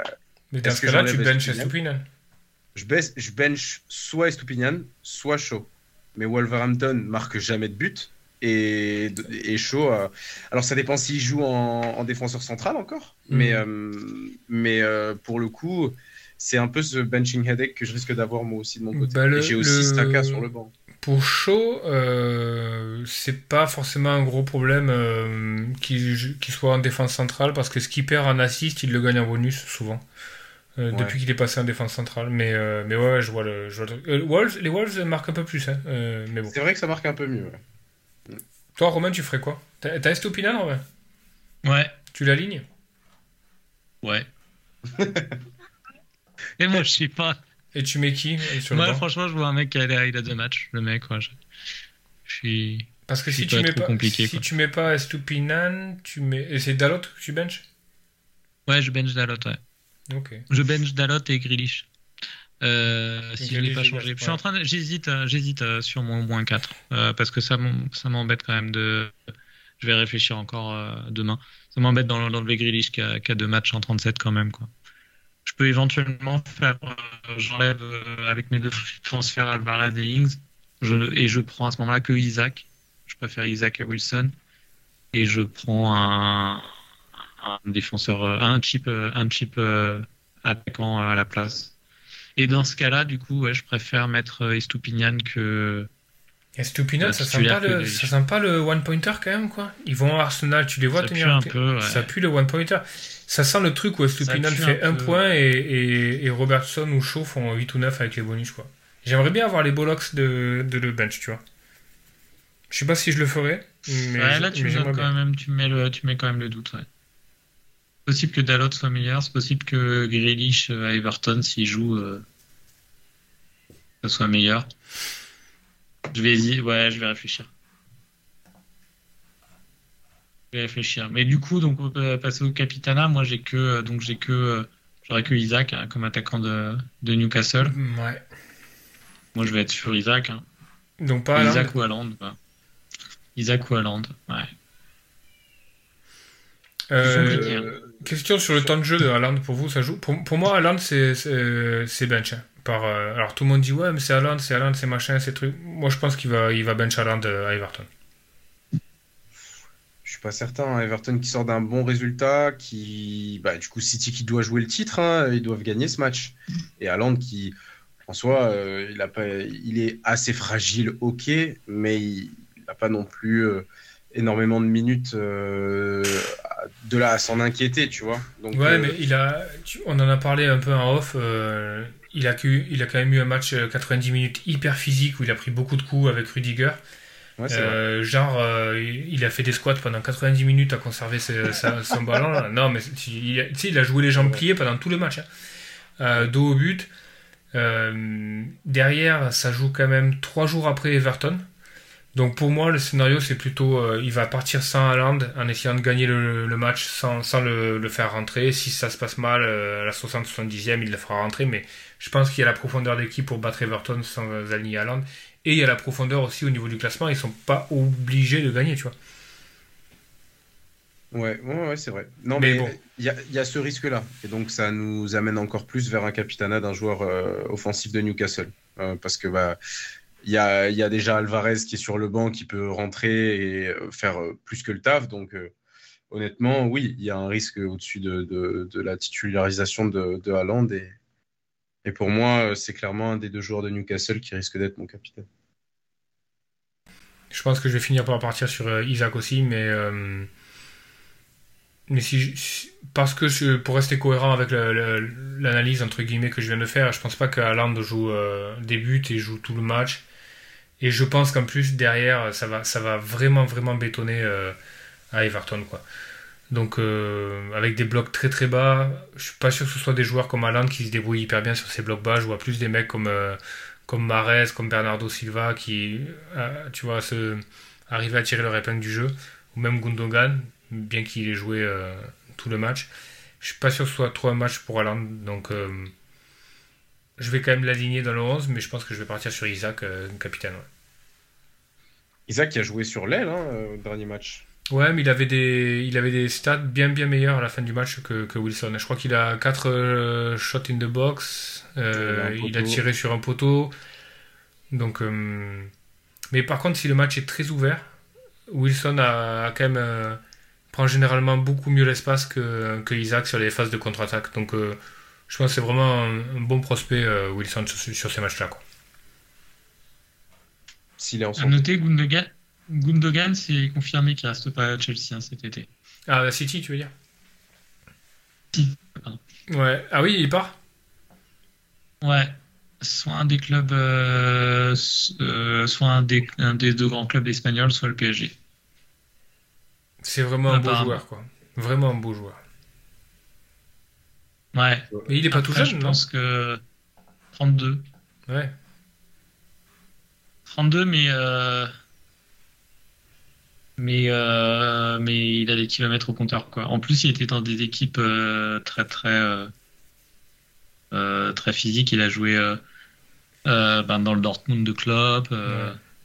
S2: Mais dans ce cas-là, tu benches Estupinian
S3: je, je bench soit Estupinian, soit Shaw. Mais Wolverhampton marque jamais de but. Et, et Shaw. Euh, alors, ça dépend s'il joue en, défenseur central encore. Mhm. Mais, euh, mais pour le coup c'est un peu ce benching headache que je risque d'avoir moi aussi de mon côté. Bah, j'ai aussi Staka sur le banc.
S2: Pour Shaw, euh, c'est pas forcément un gros problème euh, qu'il soit en défense centrale parce que ce qu'il perd en assist, il le gagne en bonus souvent. Euh, depuis qu'il est passé en défense centrale. Mais, euh, mais ouais, je vois le. les Wolves marquent un peu plus. Hein, mais bon.
S3: C'est vrai que ça marque un peu mieux.
S2: Toi, Romain, tu ferais quoi T'as Estopinan, Romain
S1: Ouais.
S2: Tu l'alignes
S1: Ouais. Et moi, je sais pas.
S2: Et tu mets qui
S1: euh, sur Moi, franchement, je vois un mec qui a, il a deux matchs. Le mec, je, suis.
S2: Parce que si, tu mets pas, si tu mets pas Stupinan, tu mets. Et c'est Dalot que tu benches
S1: Ouais, je bench Dalot, ouais.
S2: Ok.
S1: Je bench Dalot et Grealish. Euh, si je l'ai pas changé. Je suis en train de... J'hésite, euh, j'hésite sur mon moins 4 parce que ça m'embête quand même de. Je vais réfléchir encore demain. Ça m'embête d'enlever Grealish qui a, qui a deux matchs en 37 quand même quoi je peux éventuellement faire, euh, j'enlève euh, avec mes deux transferts Alvarez et Ings, et je prends à ce moment-là que Isaac. Je préfère Isaac à Wilson. Et je prends un, défenseur, euh, un chip, un chip attaquant à la place. Et dans ce cas-là, du coup, ouais, je préfère mettre Estupinian que.
S2: Estupinian, ça sent, pas le, ça sent pas le one-pointer quand même, quoi? Ils vont à Arsenal, tu les vois
S1: ça tenir un peu,
S2: Ça pue le one-pointer. Ça sent le truc où Estupinan fait un, point et, Robertson ou Shaw font 8 ou 9 avec les bonus. quoi. J'aimerais bien avoir les bollocks de, de le bench, tu vois. Je sais pas si je le ferais.
S1: Mais là, tu, mets quand même, tu, mets le, tu mets quand même le doute. Ouais. C'est possible que Dalot soit meilleur, c'est possible que Grealish à Everton, s'il joue, euh, ça soit meilleur. Je vais, ouais, je vais réfléchir. Je vais réfléchir. Mais du coup, donc, on peut passer au Capitana. Moi, j'ai que, euh, donc, j'ai que, euh, j'aurais que Isaac hein, comme attaquant de, de, Newcastle.
S2: Ouais.
S1: Moi, je vais être sur Isaac. Hein.
S2: Donc, pas
S1: Isaac ou Haaland. Isaac ou Haaland, ouais.
S2: Euh. Question sur le temps de jeu de Haaland pour vous, ça joue? Pour, pour moi, Haaland, c'est bench. Par, alors tout le monde dit ouais, mais c'est Haaland, c'est Haaland, c'est machin, c'est truc. Moi, je pense qu'il va, il va bench Haaland à Everton
S3: pas certain. Hein. Everton qui sort d'un bon résultat, qui, bah, du coup, City qui doit jouer le titre, hein, ils doivent gagner ce match. Et Haaland qui, en soi, euh, il, a pas, il est assez fragile, ok, mais il n'a pas non plus euh, énormément de minutes euh, de là à s'en inquiéter, tu vois.
S2: Donc, ouais, mais il a, on en a parlé un peu en off. il a, il a quand même eu un match 90 minutes hyper physique où il a pris beaucoup de coups avec Rudiger. Euh, genre, euh, il a fait des squats pendant 90 minutes à conserver son ballon. Non, mais il a, il a joué les jambes pliées pendant tout le match. Hein. Euh, dos au but. derrière, ça joue quand même 3 jours après Everton. Donc pour moi, le scénario, c'est plutôt il va partir sans Haaland en essayant de gagner le, match sans, sans le, faire rentrer. Si ça se passe mal à la 60-70e, il le fera rentrer. Mais je pense qu'il y a la profondeur d'équipe pour battre Everton sans aligner Haaland. Et il y a la profondeur aussi au niveau du classement, ils sont pas obligés de gagner, tu vois.
S3: Ouais, ouais, c'est vrai. Non, mais il y, a, y, a, ce risque-là. Et donc, ça nous amène encore plus vers un capitana d'un joueur euh, offensif de Newcastle. Euh, parce que, bah, il y a, déjà Alvarez qui est sur le banc, qui peut rentrer et euh, faire plus que le taf. Donc, honnêtement, oui, il y a un risque au-dessus de, la titularisation de, de Haaland. Et, pour moi, euh, c'est clairement un des deux joueurs de Newcastle qui risque d'être mon capitaine.
S2: Je pense que je vais finir par partir sur euh, Isaac aussi, mais, euh, mais si, parce que pour rester cohérent avec l'analyse entre guillemets que je viens de faire, je pense pas qu'Aland joue débute et joue tout le match. Et je pense qu'en plus derrière, ça va, ça va vraiment vraiment bétonner à Everton quoi. Donc euh, avec des blocs très très bas, je suis pas sûr que ce soit des joueurs comme Alan qui se débrouillent hyper bien sur ces blocs bas. Je vois plus des mecs comme euh, comme Mares, comme Bernardo Silva qui, euh, tu vois, se arriver à tirer leur épingle du jeu, ou même Gundogan, bien qu'il ait joué tout le match. Je suis pas sûr que ce soit trop un match pour Alan, donc je vais quand même l'aligner dans le 11, mais je pense que je vais partir sur Isaac, capitaine.
S3: Isaac qui a joué sur l'aile hein, au dernier match.
S2: Ouais, mais il avait des, il avait des stats bien bien meilleurs à la fin du match que, que Wilson. Je crois qu'il a 4 shots in the box. Euh, il a tiré sur un poteau. Donc, euh, mais par contre, si le match est très ouvert, Wilson a, quand même euh, prend généralement beaucoup mieux l'espace que, que, Isaac sur les phases de contre-attaque. Donc, je pense que c'est vraiment un, bon prospect Wilson sur, sur ces matchs-là.
S3: S'il est en
S1: À noter Gundogan, Gundogan c'est confirmé qu'il reste pas à Chelsea hein, cet été.
S2: Ah, la City, tu veux dire? Ouais. Ah oui, il part?
S1: Ouais. Soit un des clubs, euh, euh, soit un des, un des deux grands clubs espagnols, soit le PSG.
S2: C'est vraiment un beau joueur, quoi. Vraiment un beau joueur.
S1: Ouais.
S2: Mais il est pas tout jeune,
S1: je pense que 32.
S2: Ouais.
S1: 32, mais euh, mais euh, mais il a des kilomètres au compteur, quoi. En plus, il était dans des équipes euh, très très très physiques. Il a joué ben, dans le Dortmund de Klopp.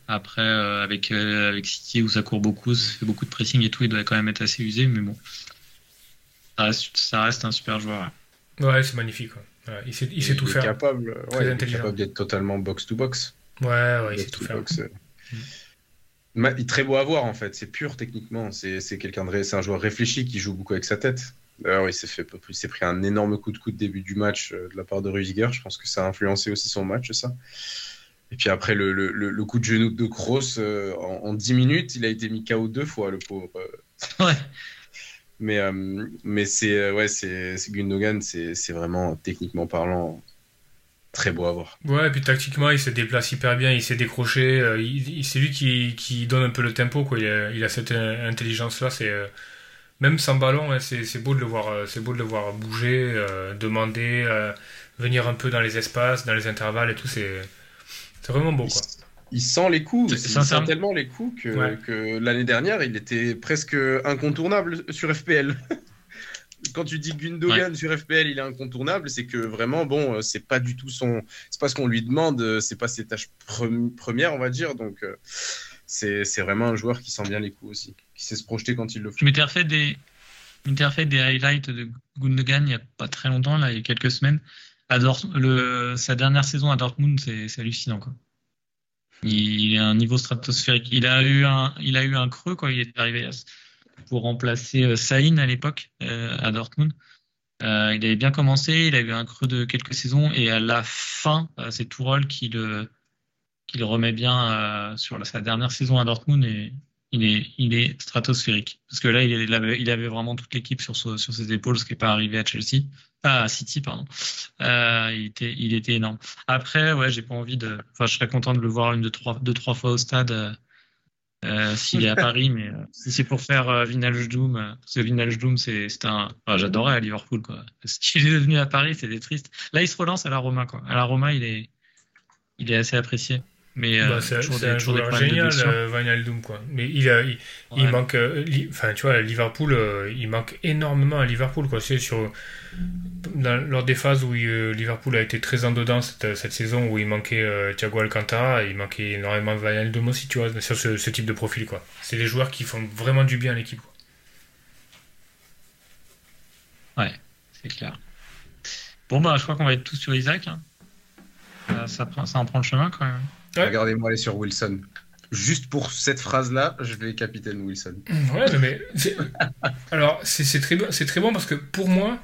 S1: Après, avec, avec City où ça court beaucoup, ça fait beaucoup de pressing et tout, il doit quand même être assez usé, mais bon, ça reste, ça reste un super joueur.
S2: Ouais, c'est magnifique. Ouais, il sait, il sait tout
S3: est
S2: faire.
S3: Capable, ouais, il est capable d'être totalement box-to-box.
S2: Ouais, ouais, il sait tout faire.
S3: Il est très beau à voir en fait, c'est pur techniquement. C'est quelqu'un de, c'est un joueur réfléchi qui joue beaucoup avec sa tête. D'ailleurs, il s'est fait, il s'est pris un énorme coup de coude début du match de la part de Rudiger. Je pense que ça a influencé aussi son match, ça. Et puis après, le, le, le coup de genou de Kroos, euh, en, en, 10 minutes, il a été mis KO deux fois, le pauvre.
S1: Ouais.
S3: Mais, euh, mais c'est ouais, c'est Gundogan, c'est vraiment techniquement parlant très beau à voir.
S2: Ouais, et puis tactiquement, il se déplace hyper bien, il s'est décroché. Euh, c'est lui qui, qui, donne un peu le tempo, quoi. Il a, il a cette intelligence-là. C'est même sans ballon, hein, c'est beau de le voir, c'est beau de le voir bouger, demander, venir un peu dans les espaces, dans les intervalles et tout. C'est c'est vraiment beau, quoi.
S3: Il, sent les coups, il sent tellement les coups que, que l'année dernière, il était presque incontournable sur FPL. Quand tu dis Gundogan sur FPL, il est incontournable, c'est que vraiment, bon, c'est pas du tout son. C'est pas ce qu'on lui demande, c'est pas ses tâches premières, on va dire. Donc, c'est vraiment un joueur qui sent bien les coups aussi, qui sait se projeter quand il le faut.
S1: Je m'étais refait des, refait des highlights de Gundogan il y a pas très longtemps, là, il y a quelques semaines le, sa dernière saison à Dortmund, c'est hallucinant. Quoi. Il, a un niveau stratosphérique. Il a eu un, il a eu un creux quand il est arrivé pour remplacer euh, Sain à l'époque euh, à Dortmund. Euh, il avait bien commencé, il a eu un creux de quelques saisons et à la fin, c'est Tourol qui le, qui le remet bien sur sa dernière saison à Dortmund et il est, il est stratosphérique. Parce que là, il, avait, il avait vraiment toute l'équipe sur, sur ses épaules, ce qui n'est pas arrivé à Chelsea. Ah, City, pardon. Euh, il, était, il était énorme. Après, ouais, j'ai pas envie de. Enfin, je serais content de le voir une, deux, trois, deux, trois fois au stade euh, euh s'il est à Paris, mais si c'est pour faire Vinage Doom, parce que Vinage Doom, c'est un. Enfin, J'adorais à Liverpool, quoi. S'il est devenu à Paris, c'était triste. Là, il se relance à la Roma, quoi. À la Roma, il est, il est assez apprécié. Mais
S2: bah, c'est un joueur génial, Vinaldoom quoi. Mais il, a, il, il manque, enfin tu vois, Liverpool, il manque énormément à Liverpool quoi. C'est sur lors des phases où euh, Liverpool a été très en dedans cette, cette saison, où il manquait euh, Thiago Alcantara, il manquait énormément Wijnaldum aussi, tu vois, sur ce, ce, type de profil, quoi. C'est des joueurs qui font vraiment du bien à l'équipe,
S1: Ouais, c'est clair. Bon, bah, je crois qu'on va être tous sur Isaac. Hein. Ça, ça, ça, en prend le chemin, quand même.
S3: Regardez-moi aller sur Wilson. Juste pour cette phrase-là, je vais capitaine Wilson.
S2: Ouais, mais alors c'est très, très bon parce que pour moi,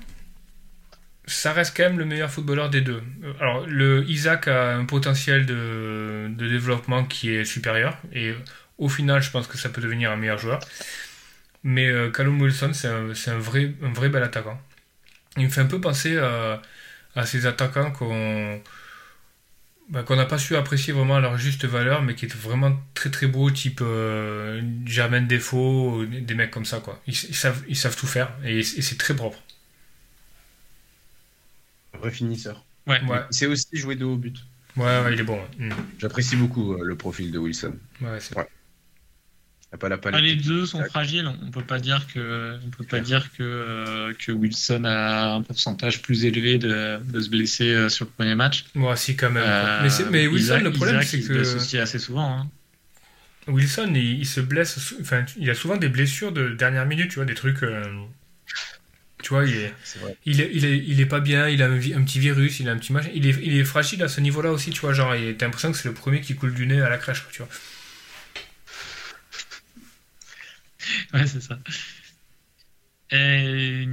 S2: ça reste quand même le meilleur footballeur des deux. Alors, le Isaac a un potentiel de, de développement qui est supérieur, et au final, je pense que ça peut devenir un meilleur joueur. Mais euh, Callum Wilson, c'est un, un, vrai, un vrai bel attaquant. Il me fait un peu penser à, à ces attaquants qu'on bah, qu'on n'a pas su apprécier vraiment à leur juste valeur, mais qui est vraiment très très beau, type euh, Germaine Défaut, des mecs comme ça. quoi. Ils, savent, ils savent tout faire, et c'est très propre
S3: vrai finisseur.
S2: Ouais. ouais.
S3: Il sait aussi jouer de haut but.
S2: Ouais, ouais il est bon. Mm.
S3: J'apprécie beaucoup euh, le profil de Wilson.
S2: Ouais, c'est ouais.
S3: Pas la
S1: ah, les deux sont fragiles. On peut pas dire que, on peut pas dire que, euh, que Wilson a un pourcentage plus élevé de, de se blesser euh, sur le premier match.
S2: Moi, si quand même. mais, mais, Wilson, le problème, c'est que.
S1: Il se blesse aussi assez souvent. Hein.
S2: Wilson, il, se blesse, enfin, il a souvent des blessures de dernière minute, tu vois, des trucs. Euh, tu vois, il est, il, est, il, est, pas bien, il a un, petit virus, il a un petit machin. Il est, il est fragile à ce niveau-là aussi, tu vois. Genre, t'as l'impression que c'est le premier qui coule du nez à la crèche, tu vois.
S1: Ouais, c'est ça. Et...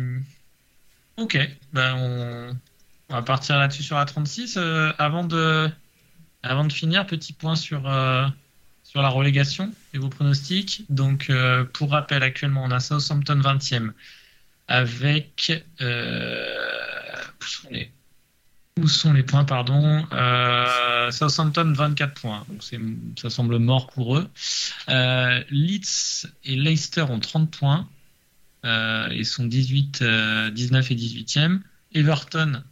S1: Ok, ben on... va partir là-dessus sur la 36. Euh, avant, de... avant de finir, petit point sur, euh, sur la relégation et vos pronostics. Donc, euh, pour rappel, actuellement, on a Southampton 20e avec. Les... Où, sont les... points, pardon Southampton 24 points. Ça semble mort pour eux. Leeds et Leicester ont 30 points. Euh, ils sont 18, 19 euh, et 18e. Everton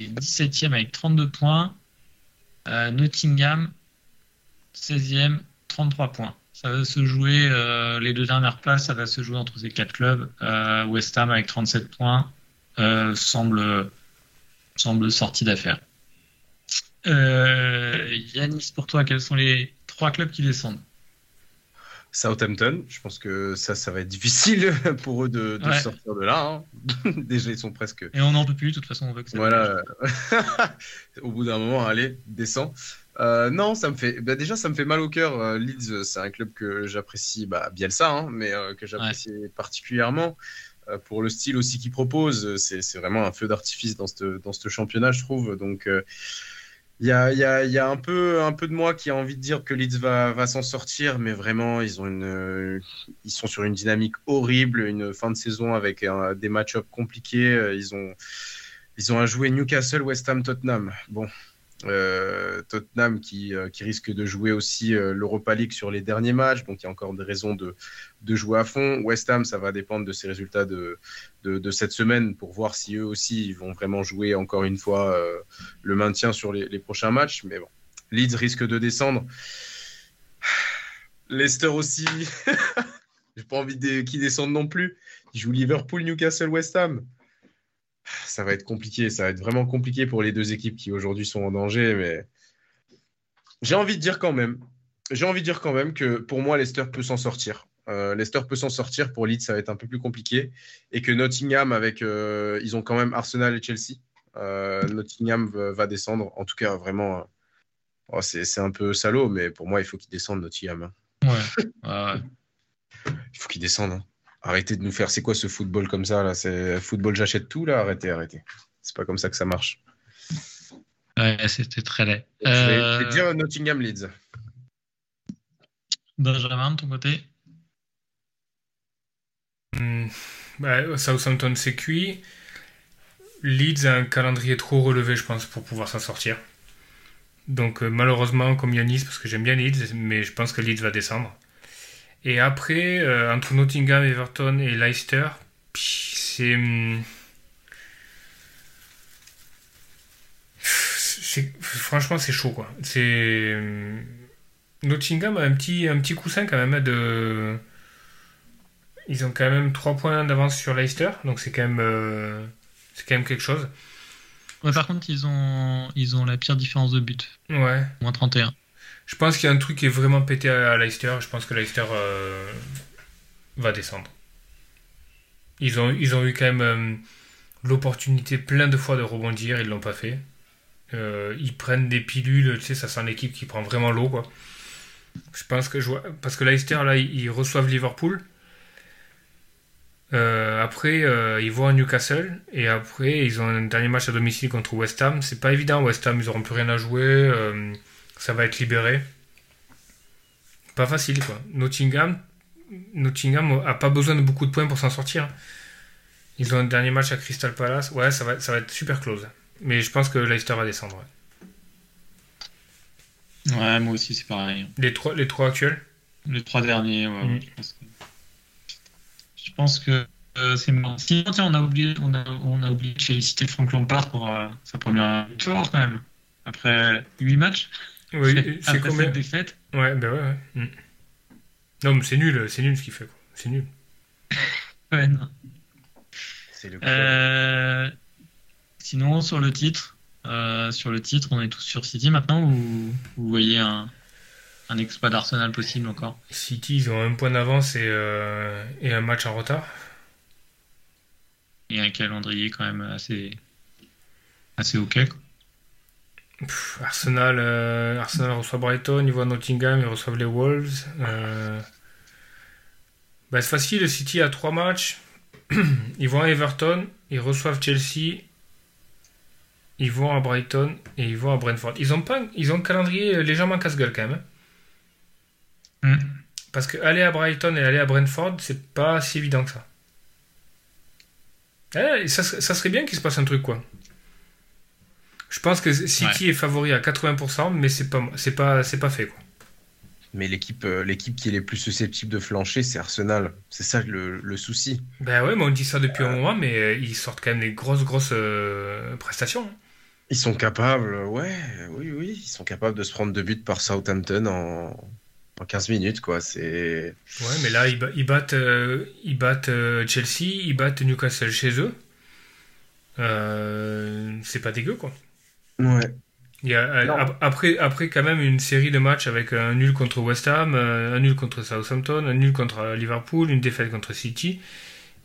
S1: est 17e avec 32 points. Euh, Nottingham, 16e, 33 points. Ça va se jouer, les deux dernières places, ça va se jouer entre ces quatre clubs. West Ham avec 37 points semble, semble sorti d'affaire. Yanis, pour toi, quels sont les trois clubs qui descendent?
S3: Southampton, je pense que ça, ça va être difficile pour eux de, sortir de là. Hein. Déjà, ils sont presque.
S1: Et on n'en peut plus, de toute façon, on veut que ça
S3: Voilà. au bout d'un moment, allez, descends. Euh, non, ça me fait. Bah, déjà, ça me fait mal au cœur. Euh, Leeds, c'est un club que j'apprécie, bah, Bielsa, hein, mais euh, que j'apprécie particulièrement pour le style aussi qu'il propose. C'est vraiment un feu d'artifice dans ce dans championnat, je trouve. Donc il y a, un, peu, un peu de moi qui a envie de dire que Leeds va, va s'en sortir, mais vraiment, ils, ont une, ils sont sur une dynamique horrible, une fin de saison avec des match-ups compliqués. Ils ont, ils ont à jouer Newcastle, West Ham, Tottenham. Bon, euh, Tottenham qui, euh, qui, risque de jouer aussi euh, l'Europa League sur les derniers matchs, donc il y a encore des raisons de, jouer à fond. West Ham, ça va dépendre de ses résultats de, cette semaine pour voir si eux aussi vont vraiment jouer encore une fois le maintien sur les, prochains matchs. Mais bon, Leeds risque de descendre. Leicester aussi. J'ai pas envie qu'ils descendent non plus. Ils jouent Liverpool, Newcastle, West Ham ça va être compliqué. Ça va être vraiment compliqué pour les deux équipes qui aujourd'hui sont en danger. Mais j'ai envie de dire quand même, j'ai envie de dire quand même que pour moi, Leicester peut s'en sortir. Euh, Leicester peut s'en sortir. Pour Leeds, ça va être un peu plus compliqué. Et que Nottingham, avec, euh, ils ont quand même Arsenal et Chelsea. Euh, Nottingham va, descendre. En tout cas, vraiment, oh, c'est un peu salaud, mais pour moi, il faut qu'ils descendent, Nottingham.
S1: Ouais.
S3: Il faut qu'ils descendent. Hein. Arrêtez de nous faire. C'est quoi ce football comme ça là? C'est football, j'achète tout là. Arrêtez, arrêtez. C'est pas comme ça que ça marche.
S1: Ouais, c'était très laid.
S3: Je, vais, dire Nottingham Leeds.
S1: Benjamin, de ton côté?
S2: Hmm, bah, Southampton, c'est cuit. Leeds a un calendrier trop relevé, je pense, pour pouvoir s'en sortir. Donc, euh, malheureusement, comme Yanis, parce que j'aime bien Leeds, mais je pense que Leeds va descendre. Et après, euh, entre Nottingham, Everton et Leicester, c'est. Hmm, franchement, c'est chaud, quoi. C'est. Hmm, Nottingham a un petit, un petit coussin quand même de. Ils ont quand même 3 points d'avance sur Leicester, donc c'est quand même. Euh, c'est quand même quelque chose.
S1: par contre, ils ont, ils ont la pire différence de but.
S2: Ouais.
S1: Moins 31.
S2: Je pense qu'il y a un truc qui est vraiment pété à, Leicester. Je pense que Leicester euh, va descendre. Ils ont, eu quand même euh, l'opportunité plein de fois de rebondir. Ils l'ont pas fait. Euh, ils prennent des pilules. Tu sais, ça sent l'équipe qui prend vraiment l'eau. Je pense que parce que Leicester là, ils reçoivent Liverpool. après, ils vont à Newcastle et après, ils ont un dernier match à domicile contre West Ham. C'est pas évident. West Ham, ils auront plus rien à jouer ça va être libéré. Pas facile, quoi. Nottingham, Nottingham a pas besoin de beaucoup de points pour s'en sortir. Ils ont un dernier match à Crystal Palace. Ouais, ça va, ça va être super close. Mais je pense que Leicester va descendre.
S1: Ouais, moi aussi, c'est pareil.
S2: Les trois, les trois actuels?
S1: Les trois derniers, ouais. Mm. je, pense que... Euh, c'est marrant. Sinon, on a oublié, on a, on a oublié de féliciter Frank Lampard pour euh, sa première victoire quand même. Après 8 matchs.
S2: Oui, c'est
S1: combien cette défaite
S2: Ouais, ben ouais, ouais. Mm. Non, mais c'est nul, c'est nul ce qu'il fait. C'est nul.
S1: ouais, non. C'est le euh... Sinon, sur le titre, euh, sur le titre, on est tous sur City maintenant ou vous voyez un, un exploit d'Arsenal possible encore?
S2: City, ils ont un point d'avance et, euh, et un match en retard.
S1: Et un calendrier quand même assez, assez ok. Quoi.
S2: Pff, Arsenal, euh, Arsenal reçoit Brighton, ils vont à Nottingham, ils reçoivent les Wolves. Euh, bah, c'est facile, City a trois matchs. ils vont à Everton, ils reçoivent Chelsea, ils vont à Brighton et ils vont à Brentford. Ils ont, pas, ils ont un calendrier légèrement casse-gueule quand même. hein.
S1: Mm.
S2: Parce que aller à Brighton et aller à Brentford, c'est pas si évident que ça. Eh, ça serait bien qu'il se passe un truc, quoi. Je pense que City est favori à 80%, mais c'est pas, c'est pas, c'est pas fait, quoi.
S3: Mais l'équipe euh, l'équipe qui est les plus susceptible de flancher, c'est Arsenal. C'est ça le, le souci.
S2: Ben ouais, mais on dit ça depuis un moment, mais euh, ils sortent quand même des grosses, grosses euh, prestations. hein.
S3: Ils sont capables, ouais, oui, oui, ils sont capables de se prendre deux buts par Southampton en, en 15 minutes, quoi. C'est.
S2: Ouais, mais là, ils, ba- ils battent, euh, ils battent euh, Chelsea, ils battent Newcastle chez eux. Euh, c'est pas dégueu, quoi.
S3: Ouais.
S2: Il y a, euh,
S3: Non.
S2: après, après, quand même, une série de matchs avec un nul contre West Ham, euh, un nul contre Southampton, un nul contre euh, Liverpool, une défaite contre City.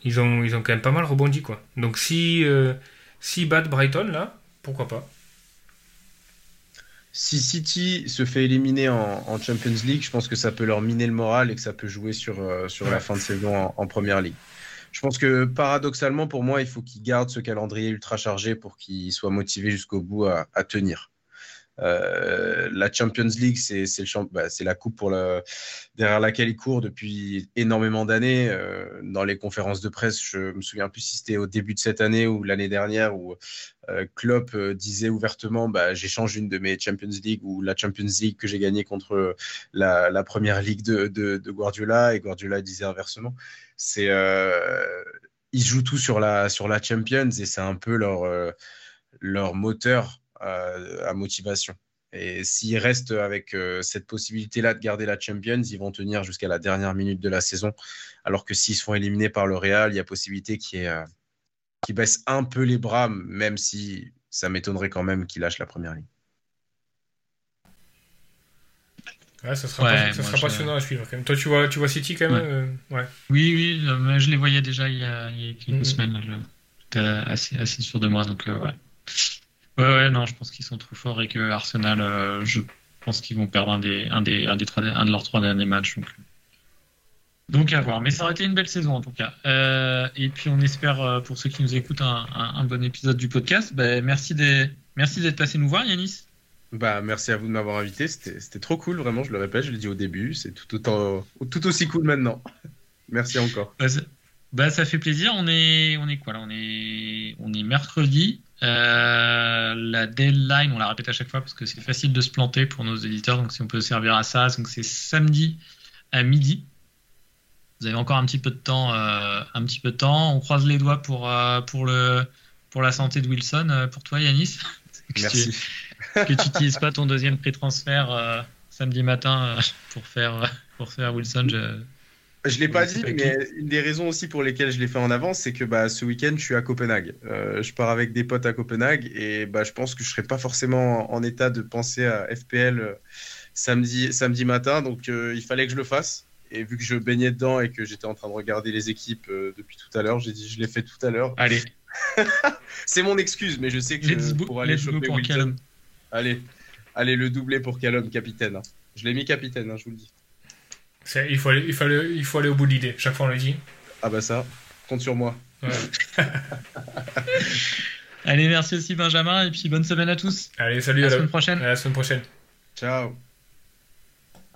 S2: Ils ont, ils ont quand même pas mal rebondi, quoi. Donc, si, euh, s'ils battent Brighton, là, pourquoi pas?
S3: Si City se fait éliminer en, en Champions League, je pense que ça peut leur miner le moral et que ça peut jouer sur, euh, sur la fin de saison en, en Première Ligue. Je pense que paradoxalement, pour moi, il faut qu'ils gardent ce calendrier ultra chargé pour qu'ils soient motivés jusqu'au bout à, à tenir. Euh, la Champions League, c'est bah, la coupe pour derrière laquelle ils courent depuis énormément d'années. Euh, dans les conférences de presse, je me souviens plus si c'était au début de cette année ou l'année dernière où euh, Klopp euh, disait ouvertement bah, j'échange une de mes Champions League ou la Champions League que j'ai gagnée contre la, première ligue de, Guardiola et Guardiola disait inversement. Ils jouent tout sur la Champions et c'est un peu leur moteur à motivation. Et s'ils restent avec euh, cette possibilité-là de garder la Champions, ils vont tenir jusqu'à la dernière minute de la saison. Alors que s'ils se font éliminer par le Real, il y a possibilité qu'ils euh, qu'ils baissent un peu les bras, même si ça m'étonnerait quand même qu'ils lâchent la première ligne.
S2: Ouais, ça sera,
S1: Ouais,
S2: pas- ça
S1: moi,
S2: sera
S1: je-
S2: passionnant à suivre, quand même. Toi, tu vois, tu vois City, quand même euh, ouais.
S1: Oui, oui, euh, je les voyais déjà il y a, il y a quelques
S2: Mhm.
S1: semaines. J'étais assez, assez sûr de moi, donc euh, ouais. Ouais, ouais, non, je pense qu'ils sont trop forts et que Arsenal, euh, je pense qu'ils vont perdre un des, un des, un des trois, un de leurs trois derniers matchs. Donc, euh. donc à voir. Mais ça aurait été une belle saison en tout cas. Euh, et puis on espère pour ceux qui nous écoutent un, un- un bon épisode du podcast. Ben, merci des, merci d'être passé nous voir, Yanis.
S3: Bah, merci à vous de m'avoir invité. C'était trop cool, vraiment. Je le répète, je l'ai dit au début. C'est tout, autant, tout aussi cool maintenant. merci encore.
S1: Bah, ça, bah, ça fait plaisir. On est, on est quoi là? On est, on est mercredi. Euh, la deadline, on la répète à chaque fois parce que c'est facile de se planter pour nos éditeurs. Donc si on peut servir à ça, donc c'est samedi à midi. Vous avez encore un petit peu de temps, euh, un petit peu de temps. On croise les doigts pour euh, pour le pour la santé de Wilson. pour toi, Yanis. Que
S3: Merci.
S1: tu- que tu n'utilises pas ton deuxième prix transfert euh, samedi matin pour faire pour faire Wilson. Je...
S3: Je l'ai pas dit, mais une des raisons aussi pour lesquelles je l'ai fait en avance, c'est que bah, ce week-end, je suis à Copenhague. Euh, je pars avec des potes à Copenhague et bah, je pense que je serai pas forcément en état de penser à FPL euh, samedi, samedi matin, donc euh, il fallait que je le fasse. Et vu que je baignais dedans et que j'étais en train de regarder les équipes euh, depuis tout à l'heure, j'ai dit je l'ai fait tout à l'heure.
S1: Allez,
S3: C'est mon excuse, mais je sais que je, pour aller choper
S1: pour.
S3: Allez, allez, le doublé pour Callum, capitaine. hein. Je l'ai mis capitaine, hein, je vous le dis.
S2: C'est- Il faut, aller, il, faut aller, il faut aller au bout de l'idée. Chaque fois, on le dit.
S3: Ah bah ça, compte sur moi.
S2: Ouais.
S1: Allez, merci aussi Benjamin et puis bonne semaine à tous.
S2: Allez, salut,
S1: À
S2: à
S1: la
S2: la,
S1: semaine prochaine.
S2: à la semaine prochaine.
S3: Ciao.